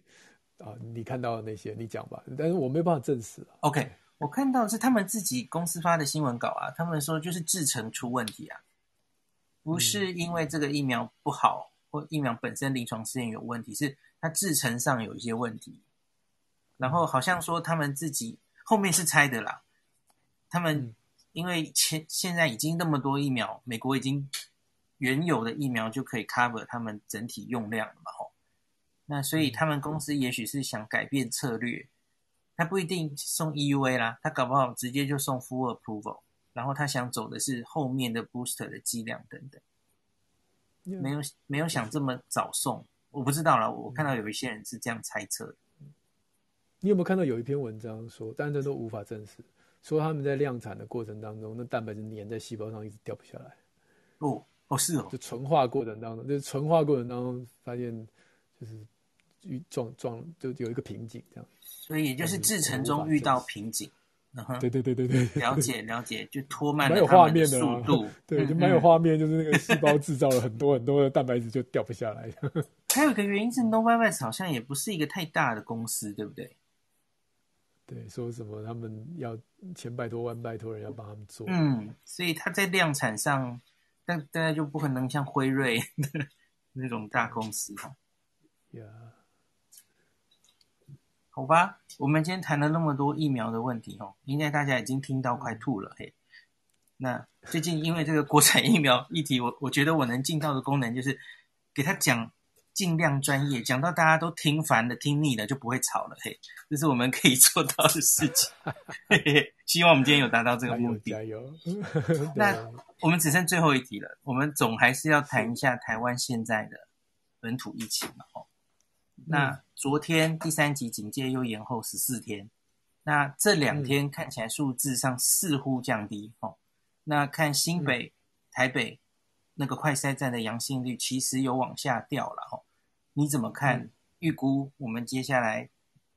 啊，你看到的那些，你讲吧，但是我没办法证实。OK，我看到是他们自己公司发的新闻稿啊，他们说就是制程出问题啊，不是因为这个疫苗不好或疫苗本身临床试验有问题，是它制成上有一些问题。然后好像说他们自己后面是猜的啦，他们因为前现在已经那么多疫苗，美国已经原有的疫苗就可以 cover 他们整体用量了嘛吼，那所以他们公司也许是想改变策略，他不一定送 EUA 啦，他搞不好直接就送 full approval，然后他想走的是后面的 booster 的剂量等等，没有没有想这么早送，我不知道了，我看到有一些人是这样猜测的。你有没有看到有一篇文章说，但这都无法证实，说他们在量产的过程当中，那蛋白质粘在细胞上一直掉不下来。哦哦是哦，就纯化过程当中，就是纯化过程当中发现，就是遇撞撞就有一个瓶颈这样。所以也就是制程中遇到瓶颈。对对对对对，了解了解，就拖慢了他们的速度。对，就蛮有画面，就是那个细胞制造了很多很多的蛋白质就掉不下来。还有一个原因是 Novavax 好像也不是一个太大的公司，对不对？对，说什么他们要千拜托万拜托人要帮他们做，嗯，所以他在量产上，但大家就不可能像辉瑞那种大公司哈。Yeah. 好吧，我们今天谈了那么多疫苗的问题哦，应该大家已经听到快吐了嘿。那最近因为这个国产疫苗议题，我我觉得我能尽到的功能就是给他讲。尽量专业，讲到大家都听烦了、听腻了，就不会吵了。嘿，这是我们可以 做到的事情。嘿嘿，希望我们今天有达到这个目的。加油！加 油那我们只剩最后一题了，我们总还是要谈一下台湾现在的本土疫情嘛。哦，那昨天第三级警戒又延后十四天，那这两天看起来数字上似乎降低。哦，那看新北、台北。那个快筛站的阳性率其实有往下掉了哦，你怎么看？预估我们接下来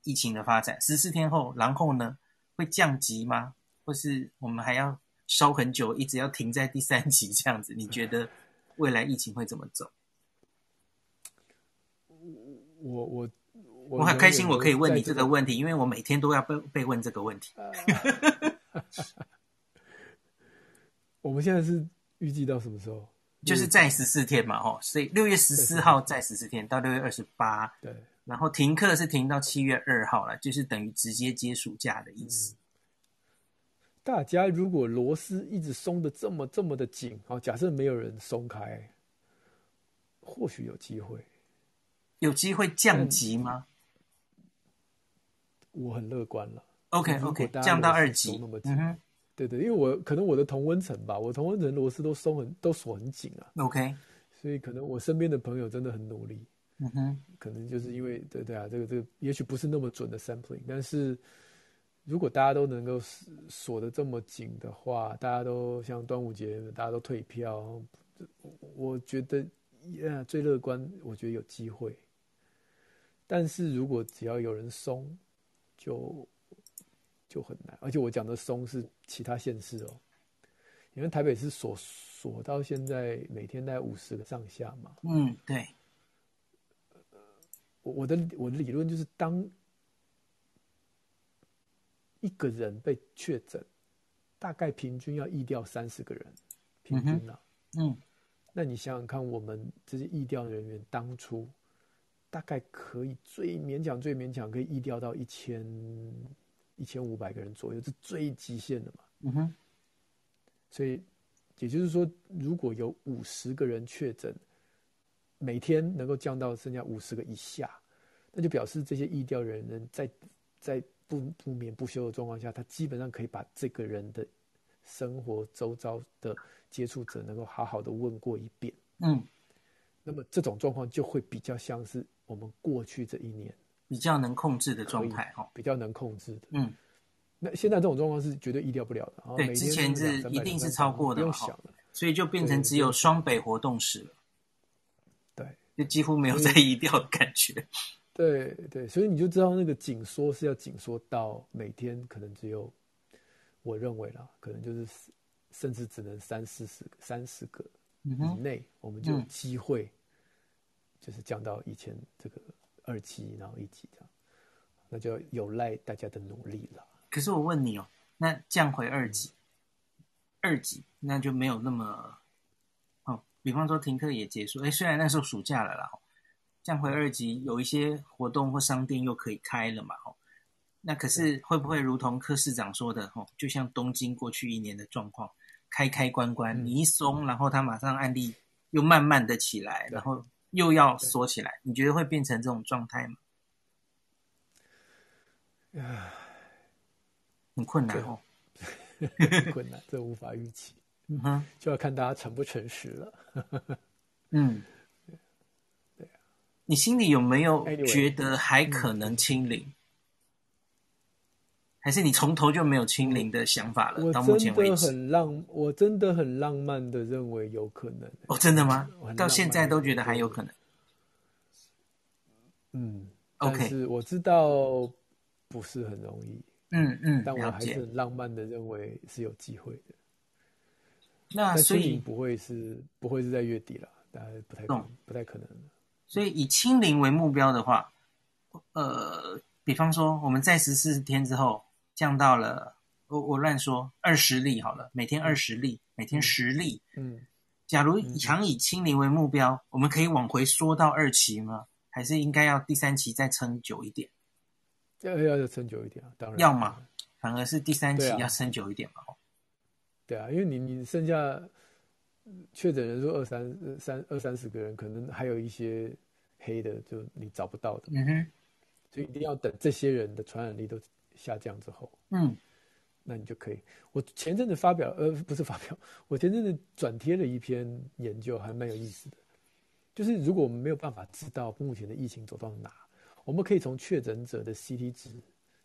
疫情的发展，十四天后，然后呢，会降级吗？或是我们还要烧很久，一直要停在第三级这样子？你觉得未来疫情会怎么走？我我我很开心，我可以问你这个问题，因为我每天都要被被问这个问题。我们现在是预计到什么时候？就是在十四天嘛，哦，所以六月十四号在十四天到六月二十八，对，然后停课是停到七月二号了，就是等于直接接暑假的意思。大家如果螺丝一直松的这么这么的紧，好，假设没有人松开，或许有机会，有机会降级吗？我很乐观了。OK OK，降到二级。嗯对对，因为我可能我的同温层吧，我同温层螺丝都松很都锁很紧啊。OK，所以可能我身边的朋友真的很努力。嗯哼，可能就是因为对对啊，这个这个也许不是那么准的 sampling，但是如果大家都能够锁得这么紧的话，大家都像端午节，大家都退票，我觉得呀最乐观，我觉得有机会。但是如果只要有人松，就。就很难，而且我讲的松是其他县市哦，因为台北是锁锁到现在每天大概五十个上下嘛。嗯，对。我我的我的理论就是，当一个人被确诊，大概平均要疫调三十个人，平均啊。嗯。那你想想看，我们这些疫调人员当初大概可以最勉强、最勉强可以疫调到一千。一千五百个人左右是最极限的嘛？嗯哼。所以也就是说，如果有五十个人确诊，每天能够降到剩下五十个以下，那就表示这些疫调人员在在不不眠不休的状况下，他基本上可以把这个人的生活周遭的接触者能够好好的问过一遍。嗯。那么这种状况就会比较像是我们过去这一年。比较能控制的状态哈，比较能控制的。嗯，那现在这种状况是绝对疫调不了的。对，之前是一定是超过的又想了，所以就变成只有双北活动史了。对，就几乎没有在移调的感觉。对对，所以你就知道那个紧缩是要紧缩到每天可能只有，我认为啦，可能就是甚至只能三四十个、三十个以内，我们就有机会，就是降到以前这个。二级，然后一级这样，那就有赖大家的努力了。可是我问你哦，那降回二级，二级那就没有那么哦。比方说停课也结束，哎，虽然那时候暑假了啦，降回二级有一些活动或商店又可以开了嘛，哦，那可是会不会如同柯市长说的，哦，就像东京过去一年的状况，开开关关，你一松，然后它马上案例又慢慢的起来，然后又要缩起来，你觉得会变成这种状态吗？唉，很困难哦，困难，这无法预期。嗯哼，就要看大家诚不诚实了。嗯，对啊，你心里有没有觉得还可能清零？还是你从头就没有清零的想法了？到目前为止，很浪，我真的很浪漫的认为有可能。哦，真的吗？到现在都觉得还有可能。嗯，OK，但是我知道。不是很容易，嗯嗯，但我还是很浪漫的认为是有机会的。那所以不会是不会是在月底了，大概不太可能，嗯、不太可能。所以以清零为目标的话，呃，比方说我们在十四天之后降到了，我我乱说二十例好了，每天二十例，嗯、每天十例，嗯，假如想以清零为目标，嗯、我们可以往回缩到二期吗？还是应该要第三期再撑久一点？要要要撑久一点啊，当然要嘛，反而是第三期要撑久一点嘛。对啊，因为你你剩下确诊人数二三三二三十个人，可能还有一些黑的，就你找不到的。嗯哼，所以一定要等这些人的传染力都下降之后，嗯，那你就可以。我前阵子发表，呃，不是发表，我前阵子转贴了一篇研究，还蛮有意思的。就是如果我们没有办法知道目前的疫情走到哪。我们可以从确诊者的 CT 值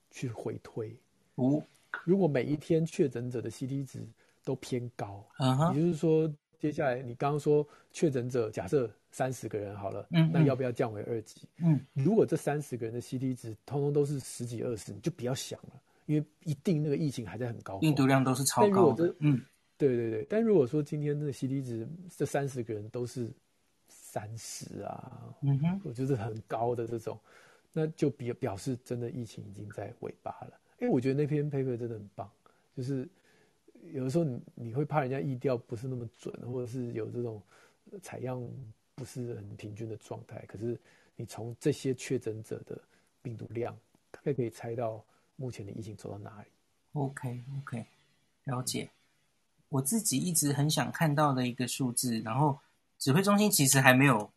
去回推。哦，如果每一天确诊者的 CT 值都偏高，也就是说，接下来你刚刚说确诊者假设三十个人好了，嗯，那要不要降为二级？嗯，如果这三十个人的 CT 值通通都是十几二十，你就不要想了，因为一定那个疫情还在很高，病毒量都是超高的。嗯，对对对。但如果说今天那个 CT 值这三十个人都是三十啊，嗯哼，我觉得很高的这种。那就表表示真的疫情已经在尾巴了。因为我觉得那篇 paper 真的很棒，就是有的时候你你会怕人家意调不是那么准，或者是有这种采样不是很平均的状态。可是你从这些确诊者的病毒量，大概可以猜到目前的疫情走到哪里。OK OK，了解。我自己一直很想看到的一个数字，然后指挥中心其实还没有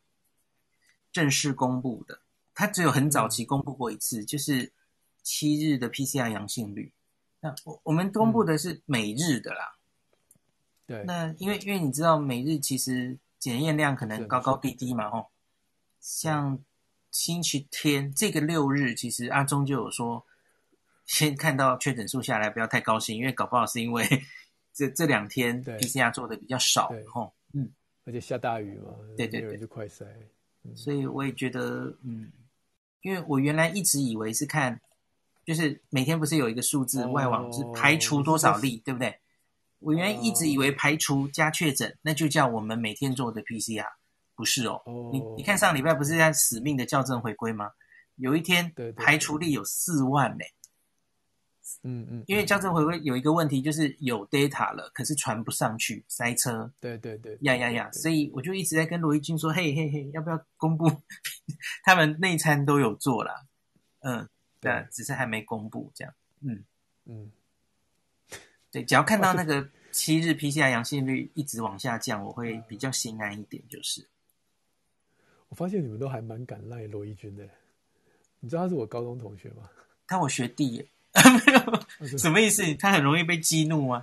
正式公布的。它只有很早期公布过一次，就是七日的 PCR 阳性率。那我我们公布的是每日的啦。对。那因为因为你知道每日其实检验量可能高高低低嘛，哦。像星期天这个六日，其实阿中就有说，先看到确诊数下来不要太高兴，因为搞不好是因为 这这两天 PCR 做的比较少，吼。嗯。而且下大雨嘛。对对对。就快塞。所以我也觉得，嗯。因为我原来一直以为是看，就是每天不是有一个数字外网是排除多少例，对不对？我原来一直以为排除加确诊，那就叫我们每天做的 PCR，不是哦。你你看上礼拜不是在死命的校正回归吗？有一天排除例有四万呢。嗯嗯，因为校正回归有一个问题，就是有 data 了，可是传不上去，塞车。对对对，呀呀呀！所以我就一直在跟罗一军说，嘿嘿嘿，要不要公布？他们内参都有做了，嗯，对，只是还没公布这样。嗯嗯，对，只要看到那个七日 PCR 阳性率一直往下降，我会比较心安一点。就是，我发现你们都还蛮敢赖罗一军的，你知道他是我高中同学吗？他我学弟耶。没有，什么意思？他很容易被激怒吗？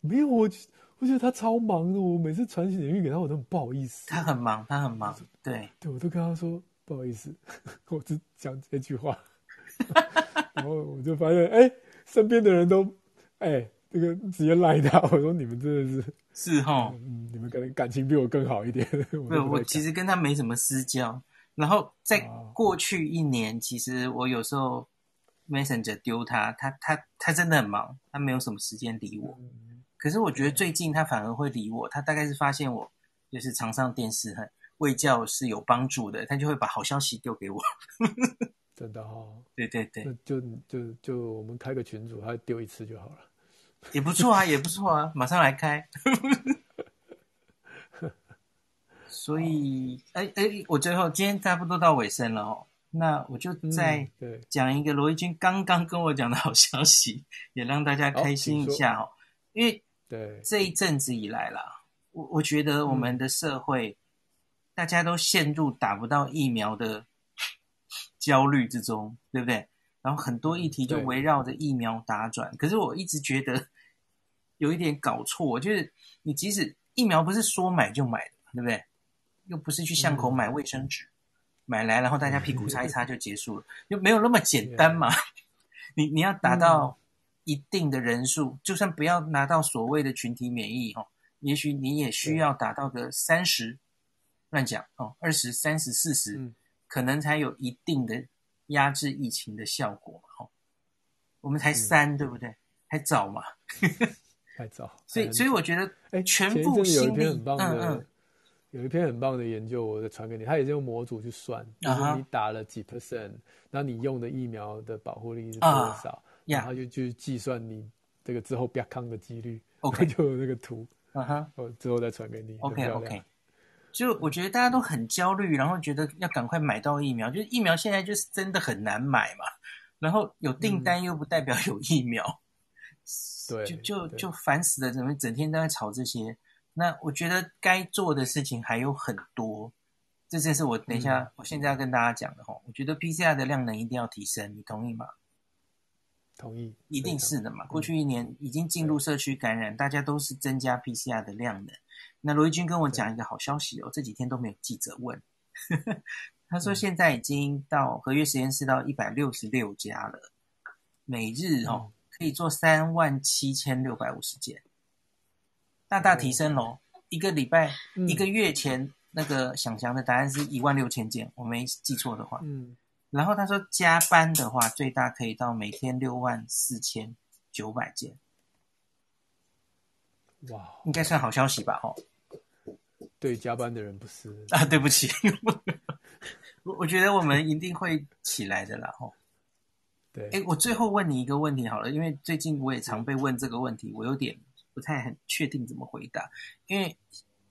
没有，我我觉得他超忙的。我每次传简讯给他，我都很不好意思。他很忙，他很忙。对，对，我都跟他说不好意思，我只讲这句话。然后我就发现，哎、欸，身边的人都，哎、欸，这个直接赖他。我说你们真的是是哈，嗯，你们可能感情比我更好一点。没有，我其实跟他没什么私交。然后在过去一年，其实我有时候。Messenger 丢他，他他他真的很忙，他没有什么时间理我。可是我觉得最近他反而会理我，他大概是发现我就是常上电视，很卫教是有帮助的，他就会把好消息丢给我。真的哈、哦。对对对，那就就就我们开个群组，他丢一次就好了。也不错啊，也不错啊，马上来开。所以，哎哎，我最后今天差不多到尾声了哦，那我就再讲一个罗一军刚刚跟我讲的好消息，也让大家开心一下哦。因为对这一阵子以来啦，我我觉得我们的社会大家都陷入打不到疫苗的焦虑之中，对不对？然后很多议题就围绕着疫苗打转，可是我一直觉得有一点搞错，就是你即使疫苗不是说买就买的，对不对？又不是去巷口买卫生纸，买来然后大家屁股擦一擦就结束了，又没有那么简单嘛。你你要达到一定的人数，就算不要拿到所谓的群体免疫哦，也许你也需要达到个三十，乱讲哦，二十、三十、四十，可能才有一定的。压制疫情的效果嘛，吼，我们才三、嗯，对不对？还早嘛，还早。所以，所以我觉得，哎，全部心力，有一篇很棒的，嗯嗯，有一篇很棒的研究，我再传给你。他也是用模组去算，就是你打了几 percent，那你用的疫苗的保护力是多少，啊、然后就去计算你这个之后变康的几率。OK，就有那个图，啊哈，我之后再传给你。OK OK。就我觉得大家都很焦虑，然后觉得要赶快买到疫苗。就是疫苗现在就是真的很难买嘛，然后有订单又不代表有疫苗，对、嗯，就就就烦死了，怎么整天都在吵这些？那我觉得该做的事情还有很多，这正是我等一下、嗯、我现在要跟大家讲的哈。我觉得 PCR 的量能一定要提升，你同意吗？同意，一定是的嘛。过去一年已经进入社区感染，大家都是增加 PCR 的量能。那罗一军跟我讲一个好消息哦，这几天都没有记者问。他说现在已经到合约实验室到一百六十六家了，每日哦可以做三万七千六百五十件，大大提升喽。一个礼拜、一个月前那个想象的答案是一万六千件，我没记错的话。嗯。然后他说加班的话，最大可以到每天六万四千九百件。哇，应该算好消息吧？哦，对加班的人不是啊，对不起，我我觉得我们一定会起来的啦，哈。对，哎，我最后问你一个问题好了，因为最近我也常被问这个问题，我有点不太很确定怎么回答。因为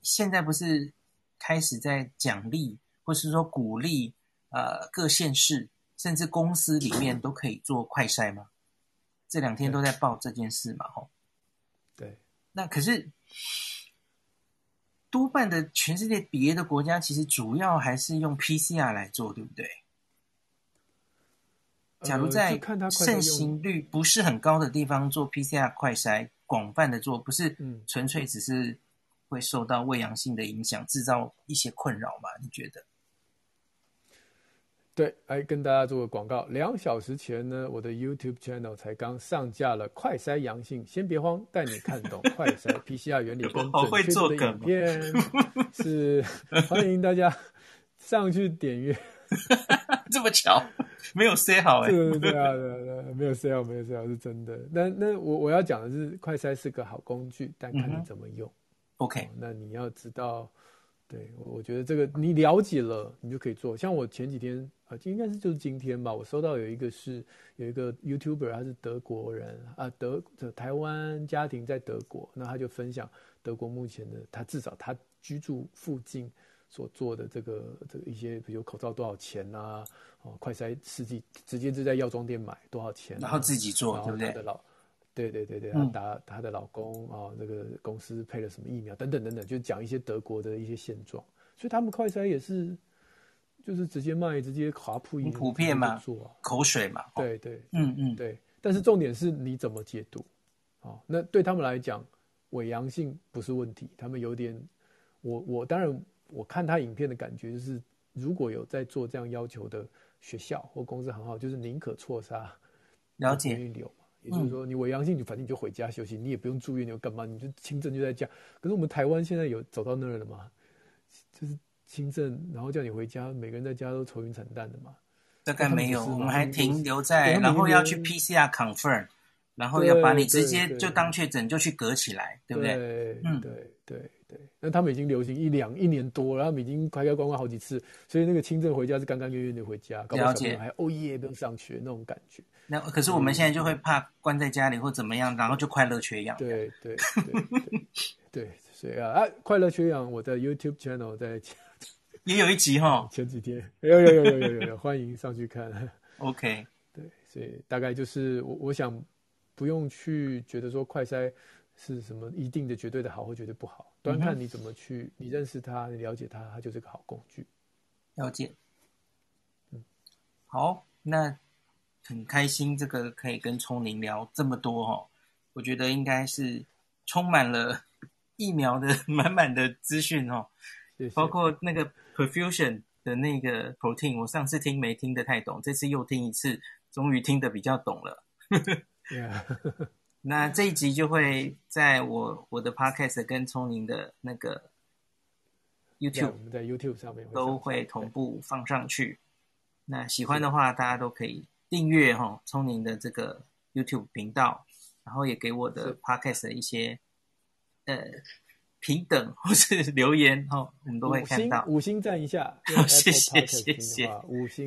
现在不是开始在奖励，或是说鼓励，呃，各县市甚至公司里面都可以做快筛吗？这两天都在报这件事嘛，对。那可是多半的全世界别的国家，其实主要还是用 PCR 来做，对不对？假如在盛行率不是很高的地方做 PCR 快筛，广泛的做，不是纯粹只是会受到未阳性的影响，制造一些困扰吗？你觉得？对，来跟大家做个广告。两小时前呢，我的 YouTube channel 才刚上架了快筛阳性，先别慌，带你看懂快筛 PCR 原理跟准确度的影片，是欢迎大家上去点阅。这么巧，没有 say 好哎，对对啊，对对，没有 say 好，没有 say 好，是真的。那那我我要讲的是，快筛是个好工具，但看你怎么用。嗯、OK，、哦、那你要知道。对，我觉得这个你了解了，你就可以做。像我前几天啊，应该是就是今天吧，我收到有一个是有一个 YouTuber，他是德国人啊，德的台湾家庭在德国，那他就分享德国目前的他至少他居住附近所做的这个这个一些，比如口罩多少钱啊，哦，快筛试剂直接就在药妆店买多少钱，啊，然后自己做，对不对？对对对对，她打她的老公啊，那个公司配了什么疫苗等等等等，就讲一些德国的一些现状。所以他们快筛也是，就是直接卖，直接划铺一普遍嘛，口水嘛。对对，嗯嗯对。但是重点是你怎么解读啊？那对他们来讲，伪阳性不是问题。他们有点，我我当然我看他影片的感觉就是，如果有在做这样要求的学校或公司很好，就是宁可错杀，了解不愿意留。也就是说，你伪阳性，你反正你就回家休息，你也不用住院，你要干嘛？你就轻症就在家。可是我们台湾现在有走到那儿了吗？就是轻症，然后叫你回家，每个人在家都愁云惨淡的嘛。大概没有，我们还停留在，然后要去 PCR confirm，然后要把你直接就当确诊就去隔起来，对不对？对，嗯，对对对。那他们已经流行一两一年多，然后他们已经开开关关好几次，所以那个轻症回家是干干净净的回家，了解还哦耶不用上学那种感觉。那可是我们现在就会怕关在家里或怎么样，然后就快乐缺氧。对对对对，对，所以 啊啊，快乐缺氧，我的 YouTube channel 在也有一集哈，前几天有有有有有有有，欢迎上去看。OK，对，所以大概就是我我想。不用去觉得说快筛是什么一定的绝对的好或绝对不好，端看你怎么去，你认识它，你了解它，它就是个好工具。了解。嗯，好，那很开心，这个可以跟聪宁聊这么多哦。我觉得应该是充满了疫苗的 满满的资讯哦，谢谢。包括那个 perfusion 的那个 protein，我上次听没听得太懂，这次又听一次，终于听得比较懂了。那这一集就会在我我的 podcast 跟聪宁的那个 YouTube，我们在 YouTube 上面都会同步放上去。那喜欢的话，大家都可以订阅哈聪宁的这个 YouTube 频道，然后也给我的 podcast 的一些呃平等 或是留言哈，我们都会看到。五星赞一下，谢谢谢谢，五星。